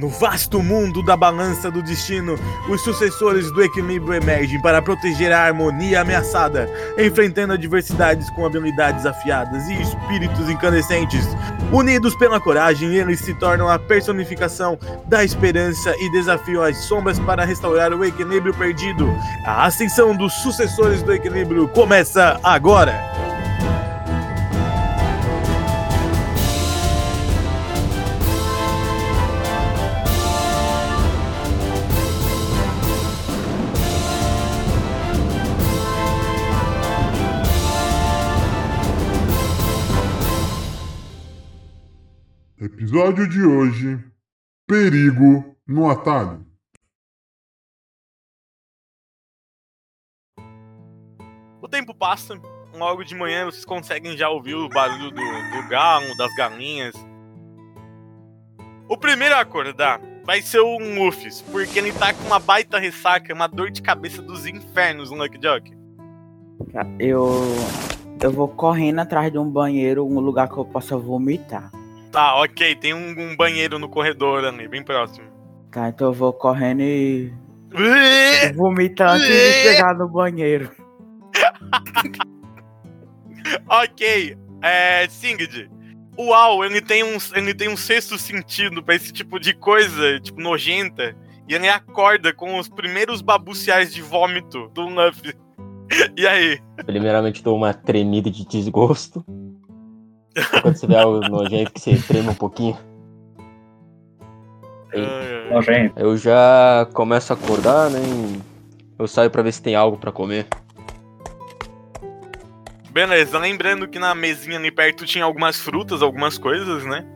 No vasto mundo da balança do destino, os sucessores do equilíbrio emergem para proteger a harmonia ameaçada, enfrentando adversidades com habilidades afiadas e espíritos incandescentes. Unidos pela coragem, eles se tornam a personificação da esperança e desafiam as sombras para restaurar o equilíbrio perdido. A ascensão dos sucessores do equilíbrio começa agora! Perigo no atalho. O tempo passa, logo de manhã vocês conseguem já ouvir o barulho do, do galo, das galinhas. O primeiro a acordar vai ser o Luffy, porque ele tá com uma baita ressaca, uma dor de cabeça dos infernos no Lucky Jock. Eu. Eu vou correndo atrás de um banheiro, um lugar que eu possa vomitar. Tá, ok. Tem um, um banheiro no corredor ali, bem próximo. Tá, então eu vou correndo e. vomitar antes de chegar no banheiro. ok. É. Singed. Al, ele tem um, ele tem um sexto sentido pra esse tipo de coisa, tipo, nojenta. E ele acorda com os primeiros babuciais de vômito do Luffy. E aí? Primeiramente dou uma tremida de desgosto. Quando você vê algo nojento que você trema um pouquinho. Nojento. Eu já começo a acordar, né? Eu saio pra ver se tem algo pra comer. Beleza, lembrando que na mesinha ali perto tinha algumas frutas, algumas coisas, né?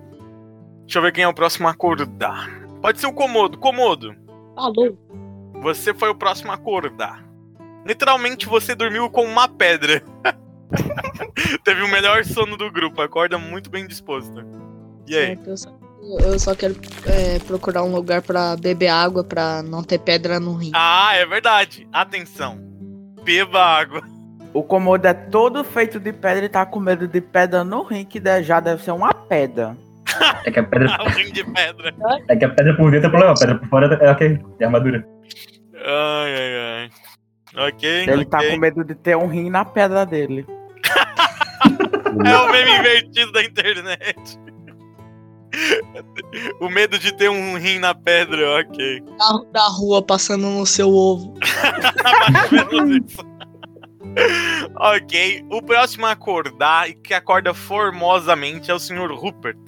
Deixa eu ver quem é o próximo a acordar. Pode ser o Komodo. Komodo, Alô? você foi o próximo a acordar. Literalmente você dormiu com uma pedra. Teve o melhor sono do grupo, acorda muito bem disposto. E aí? Certo, eu só, eu só quero é, procurar um lugar pra beber água pra não ter pedra no rim. Ah, é verdade. Atenção. Beba água. O comodo é todo feito de pedra e tá com medo de pedra no rim, que já deve ser uma pedra. É que a pedra, Ah, um rim de pedra. é que a pedra por dentro é problema, a pedra por fora é ok, é armadura. Ai, ai, ai. Ok, Ele ok. tá com medo de ter um rim na pedra dele. É o meme invertido da internet. o medo de ter um rim na pedra, ok. Carro da rua passando no seu ovo. Ok, o próximo a acordar e que acorda formosamente é o Sr. Rupert.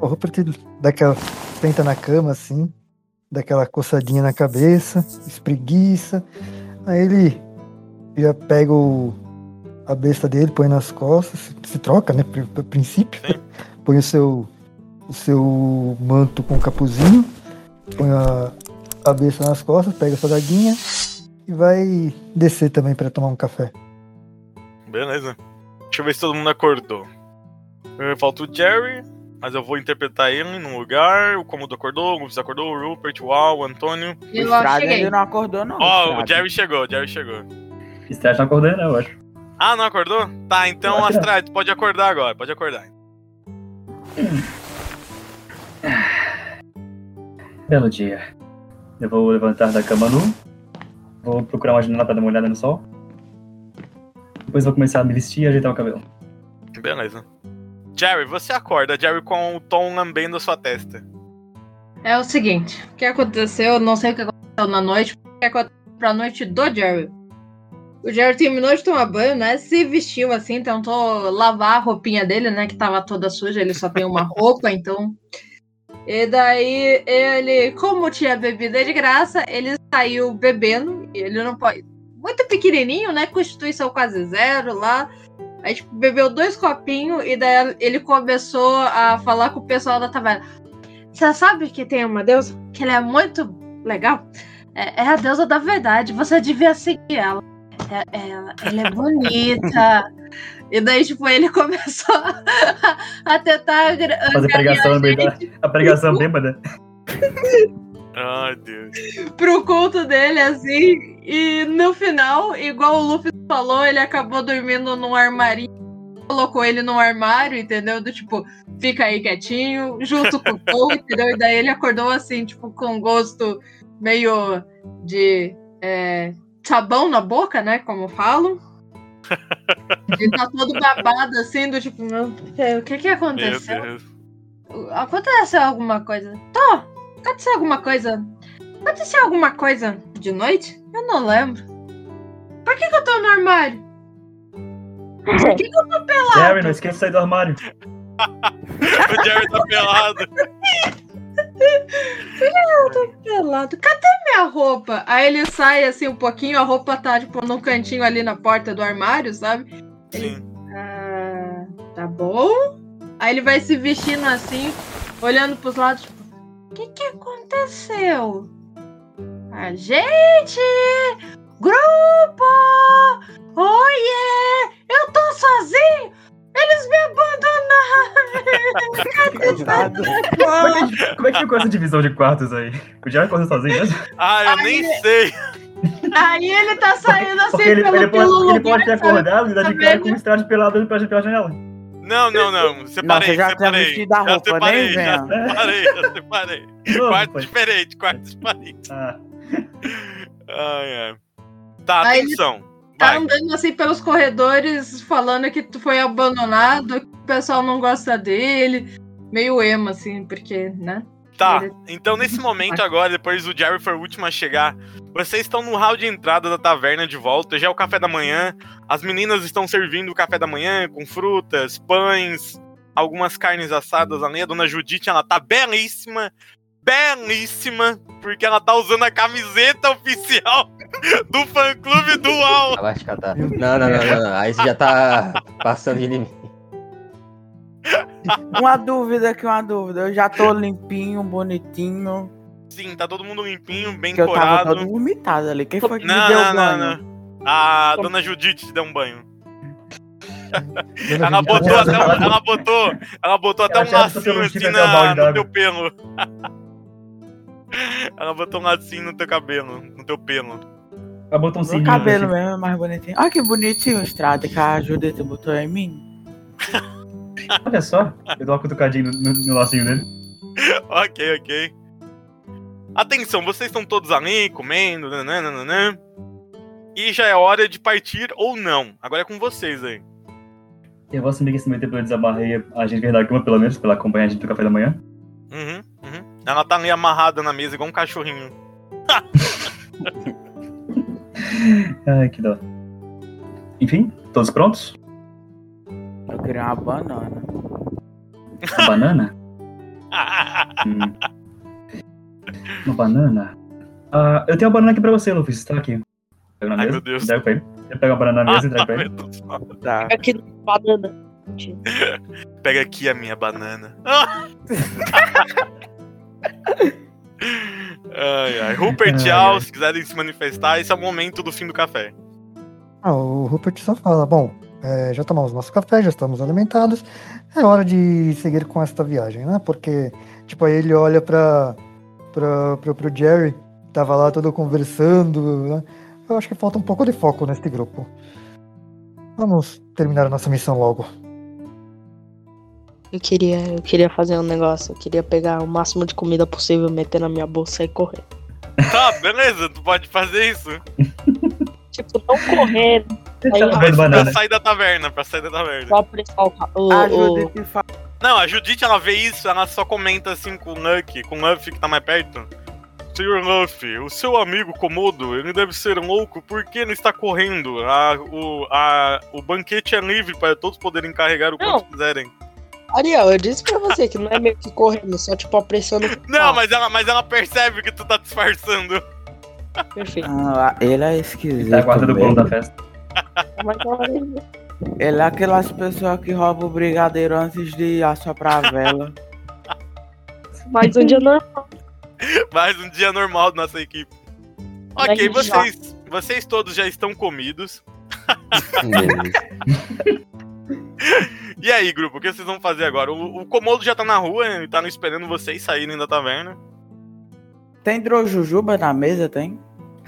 O Rupert dá aquela. Senta na cama assim, dá aquela coçadinha na cabeça, espreguiça. Aí ele já pega o, a besta dele, põe nas costas, se, se troca, né? A princípio. Sim. Põe o seu, o seu manto com capuzinho, põe a, a besta nas costas, pega a sua daguinha e vai descer também para tomar um café. Beleza. Deixa eu ver se todo mundo acordou. Falta o Jerry, mas eu vou interpretar ele num lugar. O Comodo acordou, o Lupus acordou, o Rupert, o Al, o Antônio. O Eu Estrada cheguei. ainda não acordou, não. Ó, o Estrada. Jerry chegou, o Jerry chegou. Estrade não acordando, eu acho. Ah, não acordou? Tá, então. Astrade, pode acordar agora, pode acordar. Belo dia. Eu vou levantar da cama nu. Vou procurar uma janela pra dar uma olhada no sol. Depois vou começar a me vestir e ajeitar o cabelo. Beleza. Jerry, você acorda, Jerry, com o tom lambendo a sua testa. É o seguinte, o que aconteceu, eu não sei o que aconteceu na noite, o que aconteceu pra noite do Jerry. O Jerry terminou de tomar banho, né? Se vestiu assim, tentou lavar a roupinha dele, né? Que tava toda suja, ele só tem uma roupa, então. E daí ele, como tinha bebida de graça, ele saiu bebendo. E ele não pode. Muito pequenininho, né? Constituição quase zero lá. Aí, tipo, bebeu dois copinhos e daí ele começou a falar com o pessoal da taverna. Você sabe que tem uma deusa? Que ela é muito legal? É, é a deusa da verdade. Você devia seguir ela. É- é- ela, ela é bonita. e daí, tipo, ele começou a, a tentar. Fazer pregação meio da. A pregação bêbada. Ai, Deus. pro culto dele, assim. E no final, igual o Luffy falou, ele acabou dormindo num armarinho colocou ele no armário, entendeu? Do tipo, fica aí quietinho, junto com o Paul, entendeu? E daí ele acordou assim, tipo, com gosto meio de é, sabão na boca, né? Como falam. Ele tá todo babado assim, do tipo, "Meu Deus, o que que aconteceu? Aconteceu alguma coisa? Tô, aconteceu alguma coisa? Aconteceu alguma coisa de noite? Eu não lembro. Por que, que eu tô no armário? Por que, que eu tô pelado? Jerry, não esqueça de sair do armário. O Jerry tá pelado. pelado. Cadê minha roupa? Aí ele sai assim um pouquinho, a roupa tá, tipo, num cantinho ali na porta do armário, sabe? Sim. Ah, tá bom. Aí ele vai se vestindo assim, olhando pros lados, tipo, o que que aconteceu? A gente! Grupo! Oiê! Eu tô sozinho! Eles me abandonaram! Como é, que, como é que ficou essa divisão de quartos aí? O Jerry acordou sozinho mesmo? Ah, eu nem sei. Aí ele tá saindo assim Porque ele, pelo, ele, pelo pode, ele lugar, pode ter acordado e dar de Tá cara com um estrade pelado pela, pela janela. Não, não, não. Separei, você já tinha separei. já roupa, separei, já vendo. separei, já separei. Quarto diferente, quarto diferente. Ah, Ai, ai. Tá, Aí ele atenção. Tá Vai. andando assim pelos corredores, falando que tu foi abandonado, que o pessoal não gosta dele. Meio emo, assim, porque, né? Tá, então nesse momento agora, depois do Jerry for o último a chegar, vocês estão no hall de entrada da taverna de volta, já é o café da manhã, as meninas estão servindo o café da manhã com frutas, pães, algumas carnes assadas ali, a dona Judite, ela tá belíssima, belíssima, porque ela tá usando a camiseta oficial do fã-clube do UAU. Ah, vai te catar. Não, não, não, não, não. Aí você já tá passando de limite. Uma dúvida aqui, uma dúvida. Eu já tô limpinho, bonitinho. Sim, tá todo mundo limpinho, bem Que eu tava corado. todo vomitado ali. Quem foi que me Não, deu não, não, banho? não. A dona Judite te deu um banho. Ela botou, ela- até um, ela botou, ela botou até um lacinho assim na- no teu pelo. Ela botou um lacinho no teu cabelo, no teu pelo. Ela botou um sininho. cabelo assim. mesmo é mais bonitinho. Olha que bonitinho o estrada que a Judith botou em mim. Olha só, eu dou uma cutucadinha no, no, no lacinho dele. ok, ok. Atenção, vocês estão todos ali comendo, nananana. E já é hora de partir ou não. Agora é com vocês aí. Eu vou assumir que esse meio tempo eu desamarrei a gente da cama, pelo menos, pra ela acompanhar a gente do café da manhã. Uhum, uhum. Ela tá ali amarrada na mesa igual um cachorrinho. Ai, que dó. Enfim, todos prontos? Eu queria uma banana. Uma banana? Hum. Uma banana? Ah, eu tenho uma banana aqui pra você, Luffy. Você tá aqui. Pega na Ai, mesa. meu Deus. Entrega pra ele. Eu pego a banana na mesa e entrego pra Ah, ele. do céu. Tá. Aqui no banana. Pega aqui a minha banana. Ai, ai. Rupert Ai, Al, se quiserem se manifestar, esse é o momento do fim do café. Ah, o Rupert só fala, bom, é, já tomamos nosso café, já estamos alimentados, é hora de seguir com esta viagem, né? Porque, tipo, aí ele olha pra, pra, pro, pro Jerry, tava lá todo conversando, né? Eu acho que falta um pouco de foco neste grupo. Vamos terminar a nossa missão logo. Eu queria, eu queria fazer um negócio. Eu queria pegar o máximo de comida possível, meter na minha bolsa e correr. Tá, beleza, tu pode fazer isso. Tipo, não correr, Aí, tá Pra banana. sair da taverna, pra sair da taverna. só o, A Judith fala. Não, a Judite, ela vê isso, ela só comenta assim com o Lucky, com o Luffy que tá mais perto. Senhor Luffy, o seu amigo Komodo, ele deve ser louco porque ele está correndo. A, o, a, o banquete é livre para todos poderem carregar o quanto quiserem. Ariel, eu disse pra você que não é meio que correndo, só tipo apressando. Não, mas ela, mas ela percebe que tu tá disfarçando. Perfeito. Ah, ele é esquisito. Tá guardando o bolo da festa. Mas olha, Ele é aquelas pessoas que roubam o brigadeiro antes de assoprar a vela. mais um dia normal. Mais um dia normal da nossa equipe. Ok, vocês, vocês todos já estão comidos. E aí, grupo, o que vocês vão fazer agora? O, o Komodo já tá na rua, ele tá esperando vocês saírem da taverna. Tem drojujuba na mesa, tem?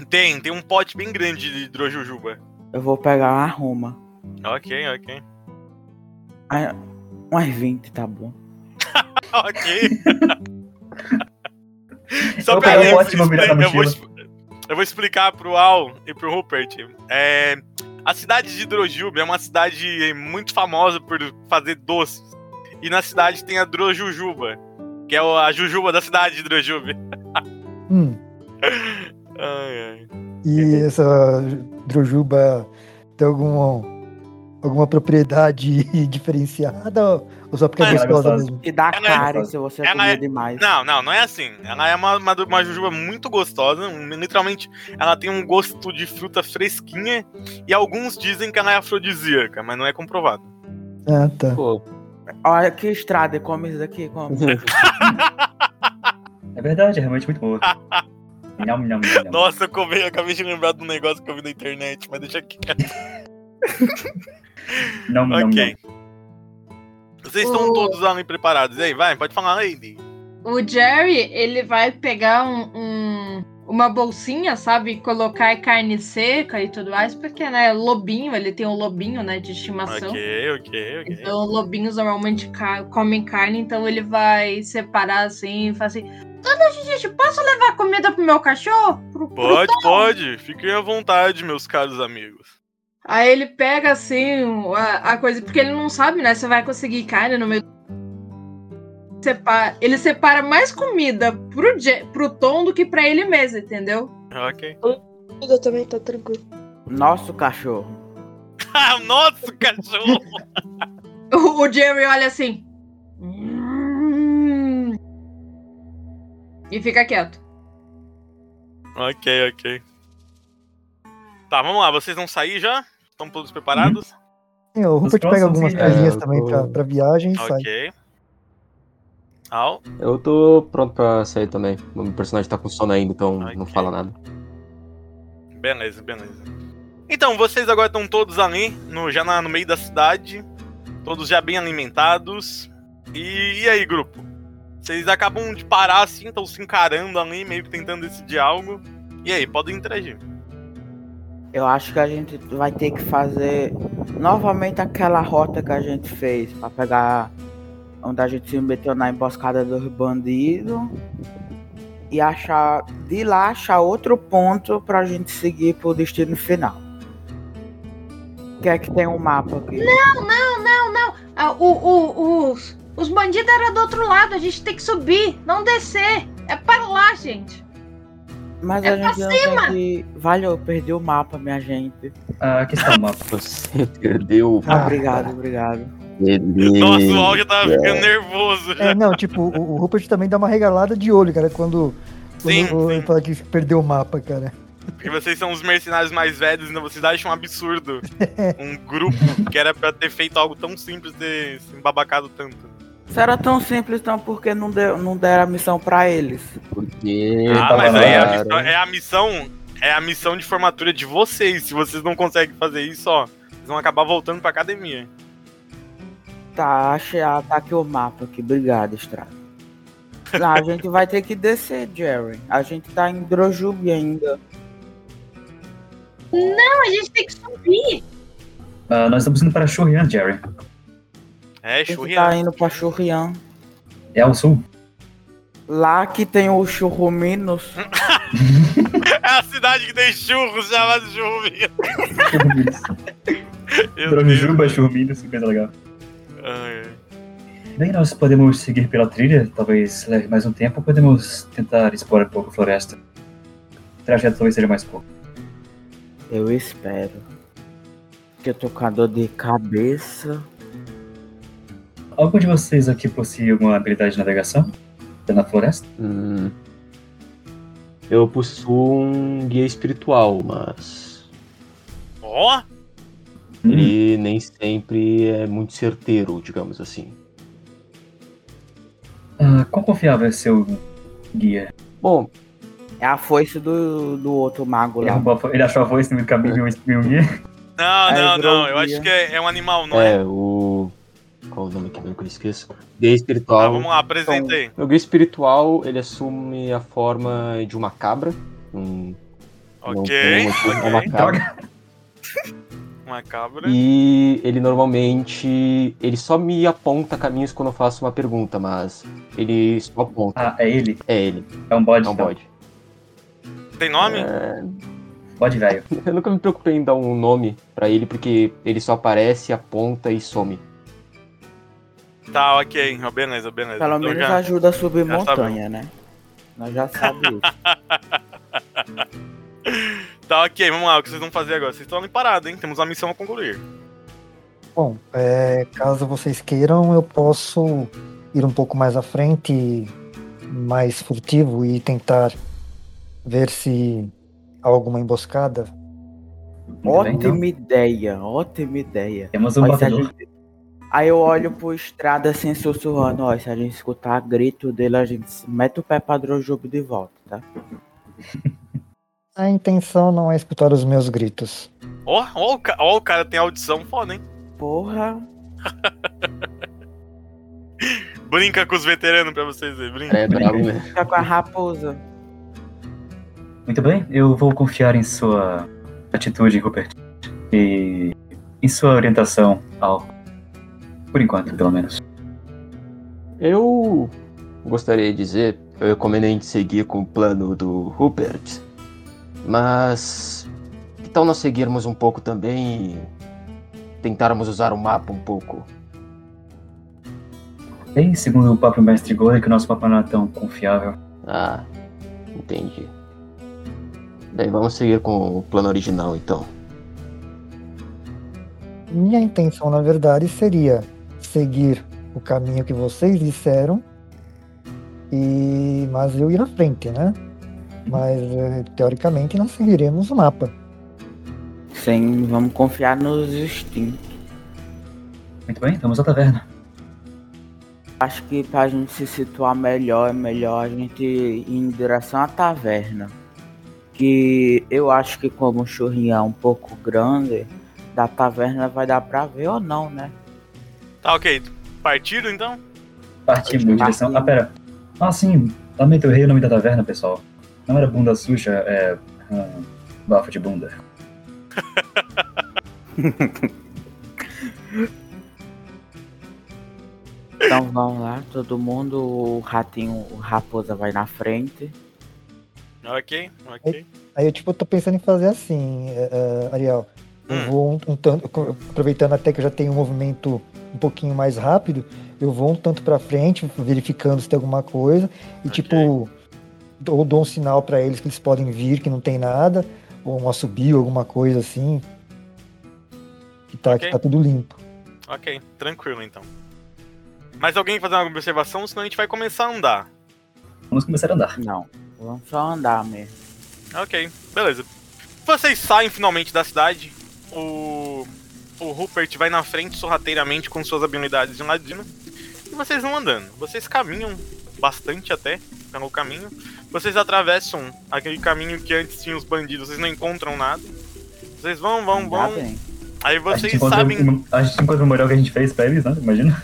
Tem, tem um pote bem grande de drojujuba. Eu vou pegar uma ruma. Ok, ok. Ah, Umas 20, tá bom. ok. Só Eu pra na eu, vou, eu vou explicar pro Al e pro Rupert. É, a cidade de Drojube é uma cidade muito famosa por fazer doces. E na cidade tem a Drojujuba, que é a jujuba da cidade de Drojube. Hum. Ai, ai. E essa Drojuba tem alguma, alguma propriedade diferenciada ou só porque é é gostosa mesmo? E dá Ela é- cara se você ela comer é- demais. Não, não, não é assim. Ela é uma, uma, uma jujuba muito gostosa. Literalmente, ela tem um gosto de fruta fresquinha. E alguns dizem que ela é afrodisíaca, mas não é comprovado. Ah, tá. Pô, Olha que estrada, come isso daqui, come. É verdade, é realmente muito boa. Nham, nham, nham, nham. Nossa, eu acabei, acabei de lembrar de um negócio que eu vi na internet, mas deixa quieto. Nham, nham, Ok. nham. Vocês estão O- todos ali preparados. Aí, vai, pode falar, Lady. O Jerry, ele vai pegar um, um- uma bolsinha, sabe? Colocar carne seca e tudo mais, porque, né, lobinho, ele tem um lobinho, né, de estimação. Ok, ok, ok. Então, lobinhos normalmente comem carne, então ele vai separar assim e falar assim: Dona Gigi, posso levar comida pro meu cachorro? Pro, pro Pode, pode. Fiquem à vontade, meus caros amigos. Aí ele pega assim a, a coisa, porque ele não sabe, né? Você vai conseguir carne no meio. Separa, ele separa mais comida pro, pro Tom do que pra ele mesmo, entendeu? Ok. Eu também tá tranquilo. Nosso cachorro. Ah, nosso cachorro! O, o Jerry olha assim. E fica quieto. ok, ok. Tá, vamos lá. Vocês vão sair já? Estão todos preparados? Sim, o Rupert pega algumas coisinhas É, eu também tô- pra, pra viagem e sai. Ok. Al? eu tô pronto pra sair também. O meu personagem tá com sono ainda, então não Ok. fala nada. Beleza, beleza. Então, vocês agora estão todos ali, no, já na- no meio da cidade. Todos já bem alimentados. E, e aí, grupo? Vocês acabam de parar assim, estão se encarando ali, meio que tentando decidir algo. E aí, podem interagir. Eu acho que a gente vai ter que fazer novamente aquela rota que a gente fez pra pegar onde a gente se meteu na emboscada dos bandidos e achar de lá achar outro ponto pra gente seguir pro destino final. Que é que tem um mapa aqui? Não, não, não, não. Ah, o, o, os, os bandidos eram do outro lado, a gente tem que subir, não descer. É para lá, gente. Mas É a gente não cima! tem que. Vale, eu perdi o mapa, minha gente. Ah, aqui está o mapa. Você perdeu. Ah, obrigado, obrigado. Nossa, o já tava ficando nervoso. É, não, tipo, o, o Rupert também dá uma regalada de olho, cara, quando, quando Sim, o- ele fala que perdeu o mapa, cara. Porque vocês são os mercenários mais velhos, então vocês acham um absurdo. Um grupo que era pra ter feito algo tão simples ter se embabacado tanto. Se era tão simples, então por que não, deu, não deram a missão pra eles? Porque. Ah, mas aí é a, missão, é a missão. É a missão de formatura de vocês. Se vocês não conseguem fazer isso, ó, vocês vão acabar voltando pra academia. Tá, achei, ah, tá aqui o mapa aqui. Obrigado, Estrada. Não, a gente vai ter que descer, Jerry. A gente tá em Drojube ainda. Não, a gente tem que subir. Ah, nós estamos indo para Shurian, Jerry. É, churrião. tá indo pra Churrian. É ao sul. Lá que tem o Churruminos. É a cidade que tem churros chamada Churrumino. Meu Drojuba, Deus. Churminos, que coisa legal. Ai. Bem, nós podemos seguir pela trilha, talvez leve mais um tempo, podemos tentar explorar um pouco a floresta. O trajeto talvez seja mais curto. Eu espero. Que eu tô com a dor de cabeça. Algum de vocês aqui possui alguma habilidade de navegação? Na floresta? Hum, eu possuo um guia espiritual, mas Ó, Hum. ele nem sempre é muito certeiro, digamos assim. Ah, quão confiável é seu guia? Bom, É a foice do, do outro mago lá. ele achou a voz no meio do caminho e um guia? não, não, não. Eu acho que é, é um animal, não é? é o. Qual o nome que eu esqueço? Guia Tá, espiritual. vamos lá, apresentei. O guia espiritual ele assume a forma de uma cabra. Um, Ok, não- não- ok. uma cabra. Uma cabra. E ele normalmente. Ele só me aponta caminhos quando eu faço uma pergunta, mas ele só aponta. Ah, é ele? É ele. É um bode, É um então. bode. Tem nome? É, Bode velho. Eu nunca me preocupei em dar um nome pra ele, porque ele só aparece, aponta e some. Tá, ok. Oh, beleza, beleza. Pelo Então menos já- ajuda a subir já montanha, né? Nós já sabemos isso. Tá, ok, vamos lá. O que vocês vão fazer agora? Vocês estão ali parados, hein? Temos uma missão a concluir. Bom, é, caso vocês queiram, eu posso ir um pouco mais à frente, mais furtivo e tentar ver se há alguma emboscada. Muito bem, ótima então. ideia, ótima ideia. Temos um Mas batedor. gente- Aí eu olho pro estrada assim, sussurrando, ó, se a gente escutar grito dele, a gente mete o pé pra Drojubo de volta, tá? A intenção não é escutar os meus gritos. Ó, ó, o ca- ó, o cara tem audição foda, hein? Porra, Brinca com os veteranos pra vocês verem. Brinca. É bravo mesmo. fica com a raposa. Muito bem, eu vou confiar em sua atitude, Rupert. E em sua orientação ao. Por enquanto, pelo menos. Eu gostaria de dizer, eu recomendo a gente seguir com o plano do Rupert, mas que tal nós seguirmos um pouco também e tentarmos usar o mapa um pouco? Bem, segundo o próprio mestre Golem, que o nosso mapa não é tão confiável. Ah, entendi. Bem, vamos seguir com o plano original então. Minha intenção, na verdade, seria seguir o caminho que vocês disseram, e mas eu ir à frente, né? Mas eh, teoricamente nós seguiremos o mapa. Sim, vamos confiar nos instintos. Muito bem, vamos à taverna. Acho que pra gente se situar melhor, é melhor a gente ir em direção à taverna. Que eu acho que como o churrinho é um pouco grande, da taverna vai dar pra ver ou não, né? Tá, ok. Partiram então? Partimos em direção. Ah, pera. Ah, sim. Lamento, eu errei o nome da taverna, pessoal. Não era bunda suja, é. hum, bafo de bunda. Então vamos lá, todo mundo, o ratinho, o raposa vai na frente. Ok, ok. Aí eu tipo, tô pensando em fazer assim, eh, Ariel. Eu Hum. vou um, um tanto, aproveitando até que eu já tenho um movimento um pouquinho mais rápido, eu vou um tanto pra frente, verificando se tem alguma coisa, e Ok. tipo, ou dou um sinal pra eles que eles podem vir, que não tem nada, ou um assobio, alguma coisa assim. Que tá, Ok. que tá tudo limpo. Ok, tranquilo então. Mais alguém fazer alguma observação? Senão a gente vai começar a andar. Vamos começar a andar. Não, vamos só andar mesmo. Ok, beleza. Vocês saem finalmente da cidade. O, o Rupert vai na frente sorrateiramente com suas habilidades de ladino. E vocês vão andando. Vocês caminham bastante até pelo caminho. Vocês atravessam aquele caminho que antes tinha os bandidos. Vocês não encontram nada. Vocês vão, vão, vão. Aí a, vocês encontra sabem. um- a gente encontra o memorial que a gente fez pra eles, né? Imagina.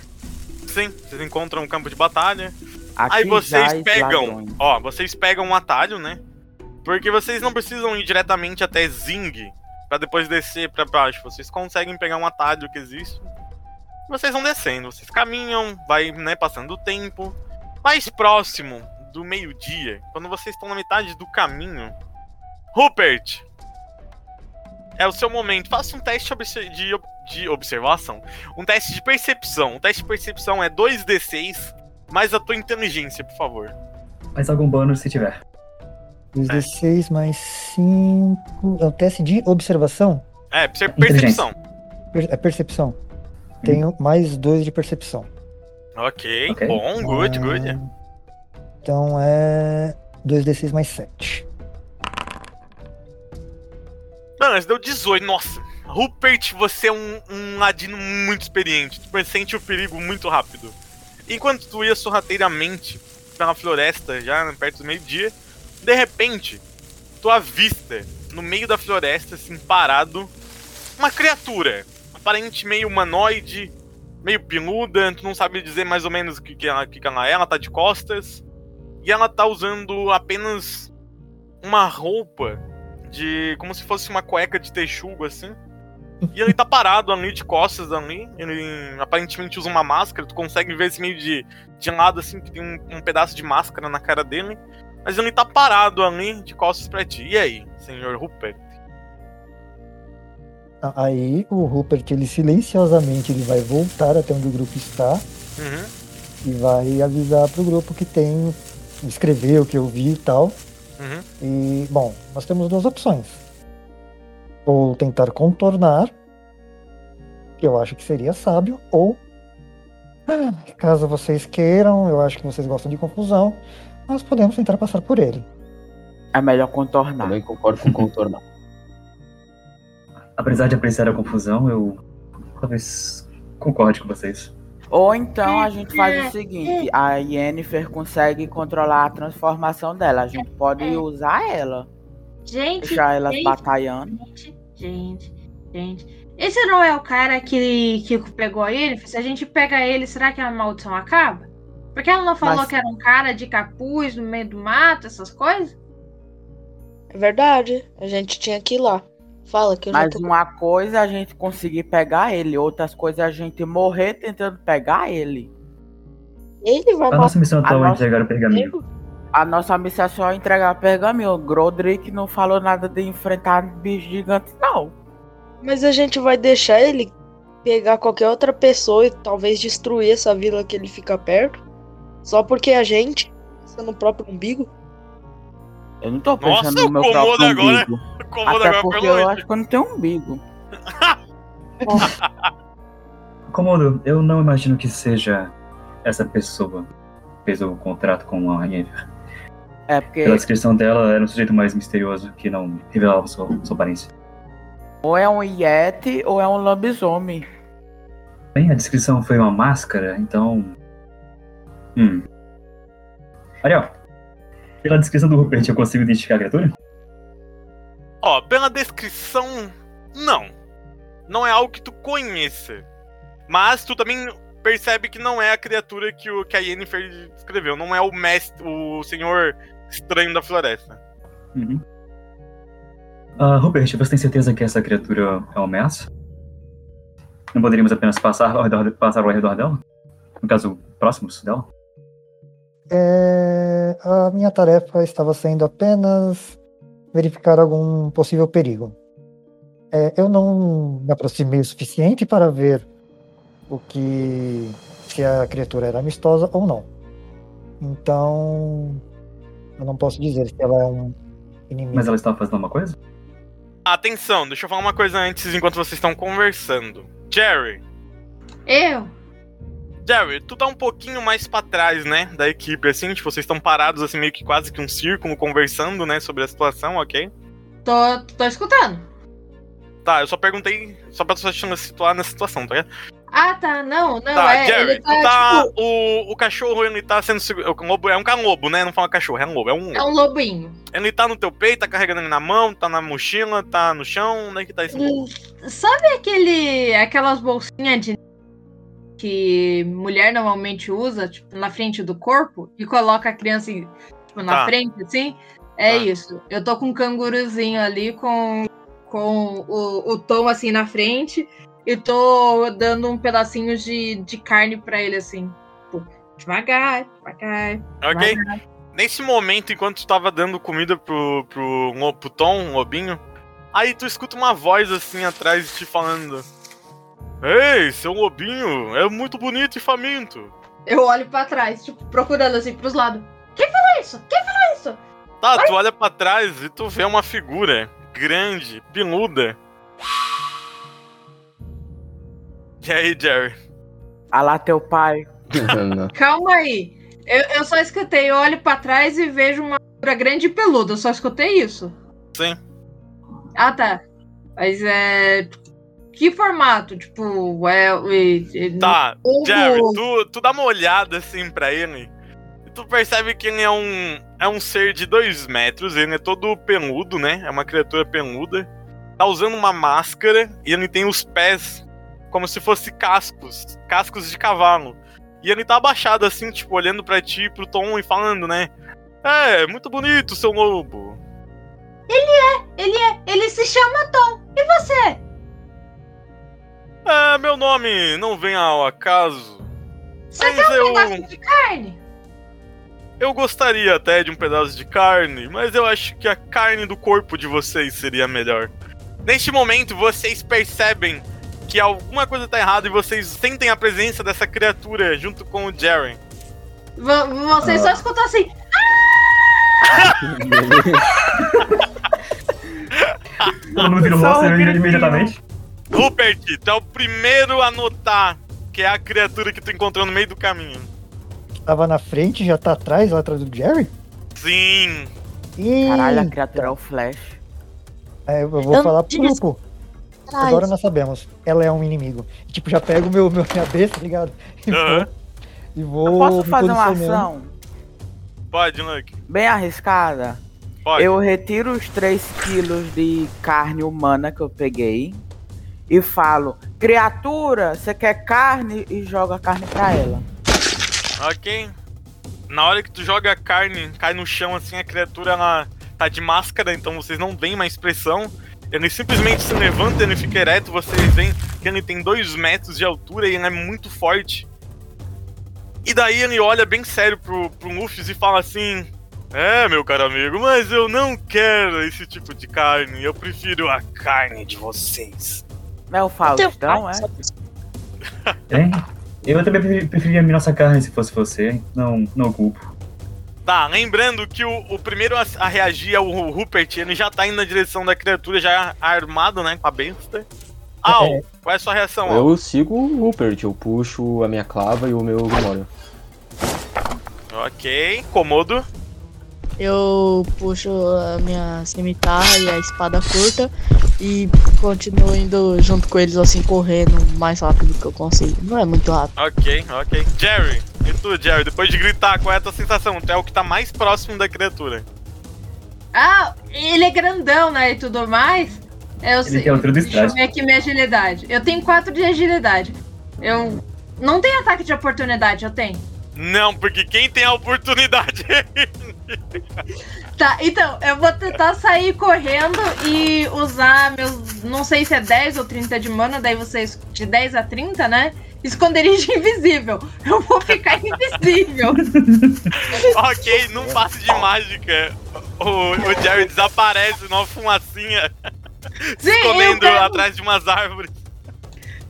Sim, vocês encontram um campo de batalha. Aqui Aí vocês pegam, ladrões. ó, vocês pegam um atalho, né? Porque vocês não precisam ir diretamente até Zing pra depois descer pra baixo. Vocês conseguem pegar um atalho que existe. Vocês vão descendo, vocês caminham, vai, né, passando o tempo. Mais próximo do meio-dia, quando vocês estão na metade do caminho, Rupert, é o seu momento. Faça um teste de, de observação, um teste de percepção. O teste de percepção é 2d6 mais a tua inteligência, por favor. Mais algum bônus se tiver. 2d6 mais 5. É um teste de observação? É, perce- percepção. Per- é percepção. Tenho mais 2 de percepção. Ok, Ok. bom, good, good. Ah, Então é 2d6 mais 7. Mano, mas deu 18, nossa. Rupert, você é um, um ladino muito experiente. Tu sente o perigo muito rápido. Enquanto tu ia sorrateiramente pela floresta, já perto do meio-dia, de repente, tu avista, no meio da floresta, assim, parado, uma criatura. Aparente meio humanoide, meio peluda, tu não sabe dizer mais ou menos o que, que, ela, que, que ela é, ela tá de costas. E ela tá usando apenas uma roupa de. como se fosse uma cueca de texugo, assim. E ele tá parado ali de costas ali. Ele aparentemente usa uma máscara. Tu consegue ver esse meio de, de lado assim, que tem um, um pedaço de máscara na cara dele. Mas ele tá parado ali de costas pra ti. E aí, senhor Rupert? Aí o Rupert, ele silenciosamente ele vai voltar até onde o grupo está Uhum. e vai avisar pro grupo que tem, escrever o que eu vi e tal. Uhum. E, bom, nós temos duas opções. Ou tentar contornar, que eu acho que seria sábio, ou, ah, caso vocês queiram, eu acho que vocês gostam de confusão, nós podemos tentar passar por ele. É melhor contornar. Também concordo com contornar. Apesar de apreciar a confusão, eu talvez concorde com vocês. Ou então a gente faz o seguinte, a Yennefer consegue controlar a transformação dela. A gente pode usar ela. Gente, Deixar elas gente, batalhando. gente, gente. Esse não é o cara que, que pegou ele? Se a gente pega ele, será que a maldição acaba? Porque ela não falou Mas- que era um cara de capuz no meio do mato, essas coisas? É verdade. A gente tinha que ir lá. Fala que eu já Mas tô. uma coisa é a gente conseguir pegar ele, outras coisas é a gente morrer tentando pegar ele. Ele vai A nossa missão atual é nossa- entregar o pergaminho. A nossa missão é só entregar pergaminho. O Grodrick não falou nada de enfrentar bicho gigante, não. Mas a gente vai deixar ele pegar qualquer outra pessoa e talvez destruir essa vila que ele fica perto? Só porque a gente pensa no próprio umbigo? Eu não tô Nossa, pensando no meu próprio agora- umbigo. Como Até agora porque eu longe. acho que eu não tenho umbigo. Komodo, eu não imagino que seja essa pessoa que fez o contrato com a Yennefer. É porque Pela descrição dela, era um sujeito mais misterioso que não revelava sua, sua aparência. ou é um Yeti ou é um lobisomem. Bem, a descrição foi uma máscara, então. Hum. Ariel, pela descrição do Rupert, eu consigo identificar a criatura? Ó, pela descrição, não. Não é algo que tu conheça. Mas tu também percebe que não é a criatura que, o, que a Yennefer descreveu. Não é o mestre, o senhor estranho da floresta. Uhum. Ah, Rupert, você tem certeza que essa criatura é uma ameaça? Não poderíamos apenas passar ao redor, passar ao redor dela? No caso, próximos dela? É, a minha tarefa estava sendo apenas verificar algum possível perigo. É, eu não me aproximei o suficiente para ver o que se a criatura era amistosa ou não. Então, eu não posso dizer se ela é um inimigo. Mas ela estava fazendo alguma coisa? Atenção, deixa eu falar uma coisa antes enquanto vocês estão conversando. Jerry, Eu? Jerry, tu tá um pouquinho mais pra trás, né, da equipe, assim, tipo, vocês estão parados, assim, meio que quase que um círculo, conversando, né, sobre a situação, ok? Tô, tô escutando. Tá, eu só perguntei, só pra tu se situar na situação, tá ligado? Ah, tá. Não, não. Tá, é, Jerry, tá, tá, tipo, o, o cachorro, ele tá sendo, segu- o lobo, é um calobo, né, não fala cachorro, é um lobo, é um é um lobinho. Ele tá no teu peito, tá carregando ele na mão, tá na mochila, tá no chão, onde é que tá esse? Hum, Sabe aquele, aquelas bolsinhas de que mulher normalmente usa, tipo, na frente do corpo e coloca a criança tipo, na Tá. frente, assim? É Tá. isso. Eu tô com um canguruzinho ali com, com o, o tom assim na frente e tô dando um pedacinho de, de carne pra ele, assim. Tipo, devagar, devagar. Ok? devagar. Nesse momento, enquanto tu tava dando comida pro, pro, pro Tom, o lobinho, aí tu escuta uma voz assim atrás de te falando: Ei, seu lobinho, é muito bonito e faminto. Eu olho pra trás, tipo, procurando assim pros lados. Quem falou isso? Quem falou isso? Tá, tu olha pra trás e tu vê uma figura grande, peluda. E aí, Jerry? Ah lá teu pai. Calma aí. Eu, eu só escutei, eu olho pra trás e vejo uma figura grande e peluda. Eu só escutei isso. Sim. Ah, tá. Mas é. Que formato? Tipo, é. é- é- Tá, Jerry, tu, tu dá uma olhada assim pra ele e tu percebe que ele é um, é um ser de dois metros, ele é todo peludo, né? É uma criatura peluda. Tá usando uma máscara e ele tem os pés como se fosse cascos, cascos de cavalo. E ele tá abaixado assim, tipo, olhando pra ti e pro Tom e falando, né? É, muito bonito, seu lobo. Ele é. Ele se chama Tom. E você? Ah, meu nome não vem ao acaso. Você Mas quer um eu- pedaço de carne? Eu gostaria até de um pedaço de carne, mas eu acho que a carne do corpo de vocês seria melhor. Neste momento, vocês percebem que alguma coisa tá errada e vocês sentem a presença dessa criatura junto com o Jaren. Vo- Vocês só escutam assim. Todo mundo vira o Só rosto um gritinho. imediatamente. Rupert, tu é o primeiro a notar que é a criatura que tu encontrou no meio do caminho. Tava na frente, já tá atrás, lá atrás do Jerry? Sim. Ih, Caralho, a criatura é o Flash. é, eu vou Eu falar pro grupo. Atrás. Agora nós sabemos. Ela é um inimigo. E, tipo, já pego meu, meu, minha besta, tá ligado? E Aham. vou. E vou. Eu posso fazer uma ação Pode, Luke. bem arriscada? Pode. Eu retiro os 3 quilos de carne humana que eu peguei e falo: Criatura, você quer carne? E joga a carne pra ela. Ok. Na hora que tu joga a carne, cai no chão assim, a criatura ela tá de máscara, então vocês não veem uma expressão. Ele simplesmente se levanta, ele fica ereto, vocês veem que ele tem dois metros de altura e ele é muito forte. E daí ele olha bem sério pro, pro Luffy e fala assim: É, meu caro amigo, mas eu não quero esse tipo de carne, eu prefiro a carne de vocês. Não é o Faustão, é? Hein? Eu também preferi- preferia a nossa carne se fosse você. Não, não culpo. Tá, lembrando que o, o primeiro a, a reagir é o Rupert, ele já tá indo na direção da criatura, já armado, né, com a besta. Al, É. qual é a sua reação, Al? Eu sigo o Rupert, eu puxo a minha clava e o meu Grimório. Ok, Komodo. Eu puxo a minha cimitarra e a espada curta e continuo indo junto com eles assim, correndo o mais rápido que eu consigo. Não é muito rápido. Ok, ok. Jerry, e tu, Jerry, depois de gritar, qual é a tua sensação? Tu é o que tá mais próximo da criatura. Ah, ele é grandão, né? E tudo mais. Eu Ele tem altura do Deixa eu ver aqui minha agilidade. Eu tenho 4 de agilidade. Eu. Não tenho ataque de oportunidade, eu tenho. Não, porque quem tem a oportunidade Tá, então, eu vou tentar sair correndo e usar meus. Não sei se é 10 ou 30 de mana, daí vocês. De 10 a 30, né? Esconderijo invisível. Eu vou ficar invisível. ok, num passe de mágica, o, o Jerry desaparece numa fumacinha, Sim, eu escondendo pego- atrás de umas árvores.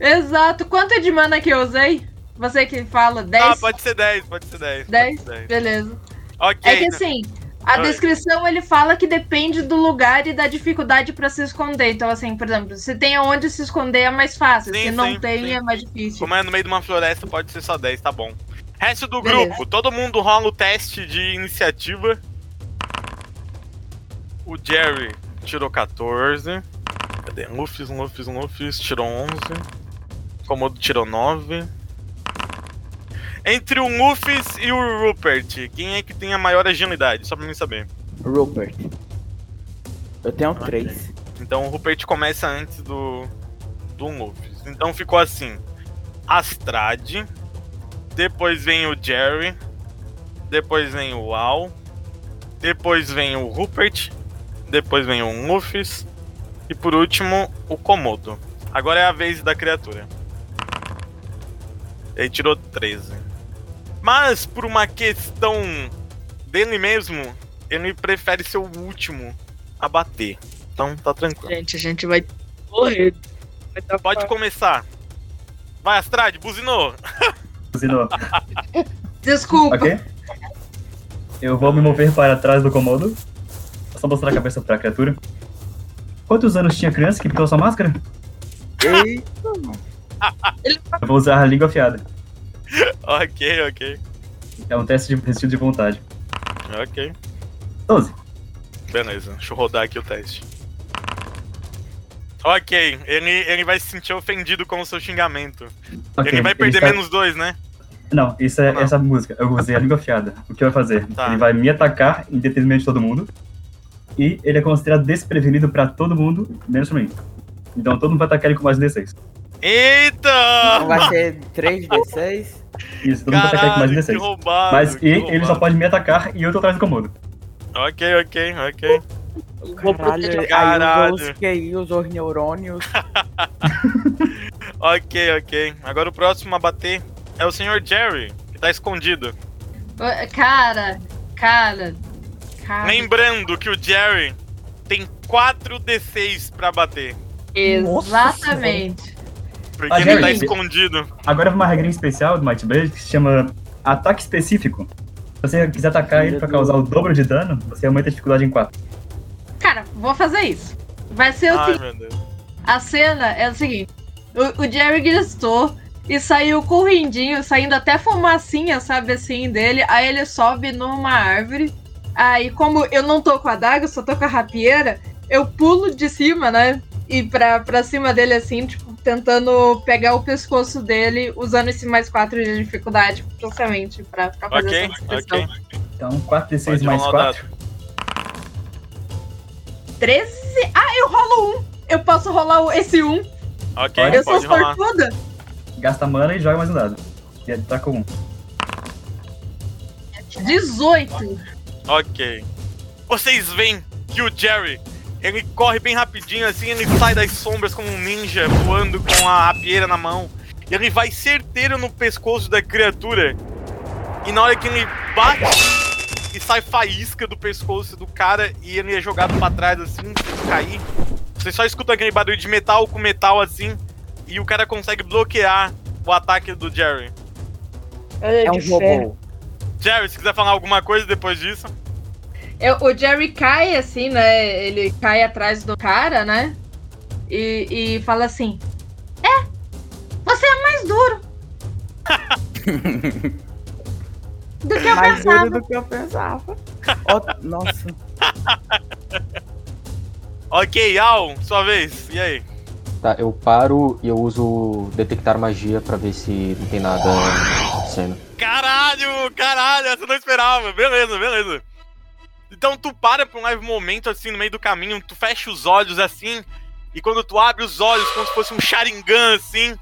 Exato. Quanto é de mana que eu usei? Você que fala 10? Ah, pode ser 10, pode ser 10. 10? pode ser 10. Beleza. Ok, É que assim, a Oi. descrição ele fala que depende do lugar e da dificuldade pra se esconder. Então, assim, por exemplo, se tem aonde se esconder é mais fácil. Sim, se não sim, tem, sim. é mais difícil. como é no meio de uma floresta, pode ser só 10, tá bom. Resto do Beleza. grupo, todo mundo rola o teste de iniciativa. O Jerry tirou 14. Cadê? Luffy, Luffy, Luffy, tirou 11. Komodo tirou 9. Entre o Luffy e o Rupert, quem é que tem a maior agilidade? Só pra mim saber. Rupert. Eu tenho 3. Então o Rupert começa antes do, do Luffy. Então ficou assim: Astrad, depois vem o Jerry, depois vem o Al, depois vem o Rupert, depois vem o Luffy e por último o Komodo. Agora é a vez da criatura. Ele tirou 13. Mas por uma questão dele mesmo, ele prefere ser o último a bater. Então tá tranquilo. Gente, a gente vai correr. Vai tá Pode começar. Vai, Astrade, buzinou. Buzinou. Desculpa. Ok? Eu vou me mover para trás do Komodo. Só mostrar a cabeça pra criatura. Quantos anos tinha a criança que pintou sua máscara? Ei, Eu vou usar a língua afiada. ok, ok. É um teste de resistir de vontade. Ok. 12. Beleza, deixa eu rodar aqui o teste. Ok, ele, ele vai se sentir ofendido com o seu xingamento. Ok, ele vai perder está- menos dois, né? Não, isso é Não. essa música. Eu usei a língua afiada. O que vai fazer? Tá. Ele vai me atacar em detrimento de todo mundo. E ele é considerado desprevenido pra todo mundo, menos pra mim. Então todo mundo vai atacar ele com mais de D6. Eita! Então vai ser 3d6. Isso, todo mundo com mais Caralho, de que D6. roubado. Mas que e ele só pode me atacar e eu tô atrás do Komodo. Ok, ok, ok. Vou Caralho, proteger. aí Caralho. os QI, usou os neurônios. Ok, ok. Agora o próximo a bater é o Sr. Jerry, que tá escondido. Ô, Cara, cara. cara. Lembrando que o Jerry tem 4 D6 pra bater. Exatamente. Porque ele tá escondido. Agora uma regrinha especial do Might Blade que se chama ataque específico. Se você quiser atacar ele pra causar o dobro de dano, você aumenta a dificuldade em 4. Cara, vou fazer isso. Vai ser o Ai, seguinte. meu Deus. A cena é o seguinte: o, o Jerry gritou e saiu correndinho, saindo até fumacinha, sabe assim, dele. Aí ele sobe numa árvore. Aí, como eu não tô com a daga, eu só tô com a rapieira, eu pulo de cima, né? E pra, pra cima dele, assim, tipo, tentando pegar o pescoço dele, usando esse mais 4 de dificuldade, justamente, pra, pra fazer Ok, essa destruição. ok. Então 4d6 Pode mais rolar o 4. 13. Ah, eu rolo um! Eu posso rolar esse um. Ok, eu sou sortuda. Gasta mana e joga mais um dado. E ele tá com 1. 18. Ok. Vocês veem que o Jerry, ele corre bem rapidinho assim, ele sai das sombras como um ninja, voando com a rapieira na mão. E ele vai certeiro no pescoço da criatura. E na hora que ele bate, e sai faísca do pescoço do cara e ele é jogado pra trás assim, cair. Você só escuta aquele barulho de metal com metal assim, e o cara consegue bloquear o ataque do Jerry. É um robô. Jerry, se quiser falar alguma coisa depois disso. Eu- o Jerry cai assim, né? Ele cai atrás do cara, né? E, e fala assim: É, você é mais duro. do que eu Mais pensava. duro do que eu pensava. Ó, nossa. Ok, Al, sua vez. E aí? Tá, eu paro e eu uso detectar magia pra ver se não tem nada acontecendo. Caralho, caralho, essa eu não esperava. Beleza, beleza. Então tu para por um leve momento assim no meio do caminho, tu fecha os olhos assim, e quando tu abre os olhos como se fosse um Sharingan assim,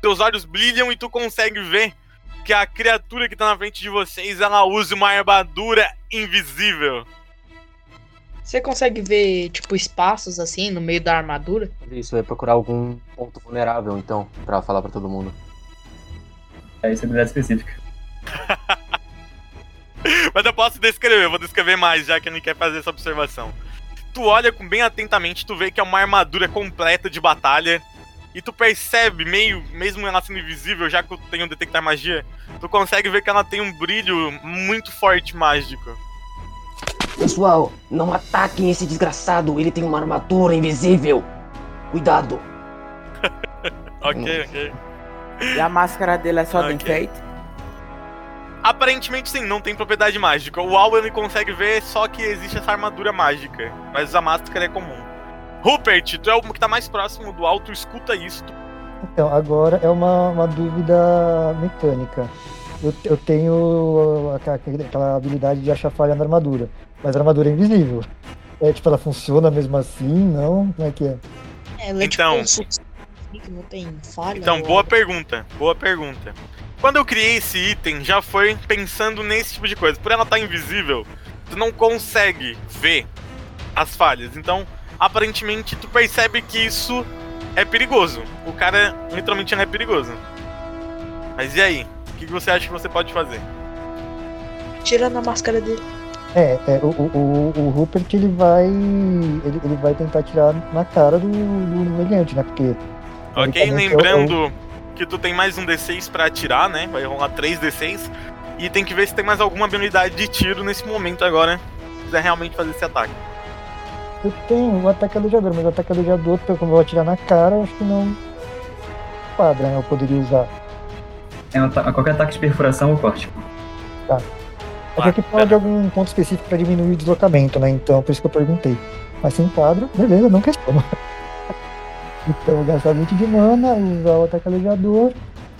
teus olhos brilham e tu consegue ver que a criatura que tá na frente de vocês, ela usa uma armadura invisível. Você consegue ver, tipo, espaços assim no meio da armadura? Isso, é procurar algum ponto vulnerável, então, pra falar pra todo mundo. É isso é habilidade específica. Mas eu posso descrever, eu vou descrever mais, já que ele quer fazer essa observação. Tu olha com bem atentamente, tu vê que é uma armadura completa de batalha. E tu percebe, meio, mesmo ela sendo invisível, já que eu tenho detectar magia, tu consegue ver que ela tem um brilho muito forte mágico. Pessoal, não ataquem esse desgraçado, ele tem uma armadura invisível. Cuidado. Ok, ok. E a máscara dele é só de Ok. enfeite? Aparentemente sim, não tem propriedade mágica. O Al ele consegue ver só que existe essa armadura mágica, mas a máscara é comum. Rupert, tu é o que tá mais próximo do Al, tu escuta isso, Então, agora é uma, uma dúvida mecânica. Eu, eu tenho aquela, aquela habilidade de achar falha na armadura, mas a armadura é invisível. É, tipo, ela funciona mesmo assim, não? Como é que é? É, ela é Então. tipo um substância que não tem falha. Então, ou boa pergunta, boa pergunta. Quando eu criei esse item, já foi pensando nesse tipo de coisa. Por ela estar invisível, tu não consegue ver as falhas. Então, aparentemente, tu percebe que isso é perigoso. O cara literalmente não é perigoso. Mas e aí? O que você acha que você pode fazer? Tirando a máscara dele. É, é, o, o, o- o Rupert ele vai. Ele, ele vai tentar tirar na cara do, do meliante, né? Porque. Ok, é lembrando que tu tem mais um D6 pra atirar, né? Vai rolar 3 D6. E tem que ver se tem mais alguma habilidade de tiro nesse momento agora. Se quiser realmente fazer esse ataque. Eu tenho o ataque alejador, mas o ataque alejador, como eu vou atirar na cara, eu acho que não quadra, né? Eu poderia usar. É um qualquer ataque de perfuração ou corte. É porque fala de algum ponto específico pra diminuir o deslocamento, né? Então, por isso que eu perguntei. Mas sem quadro, beleza, não questiono. Então, eu vou gastar 20 de mana, usar o ataque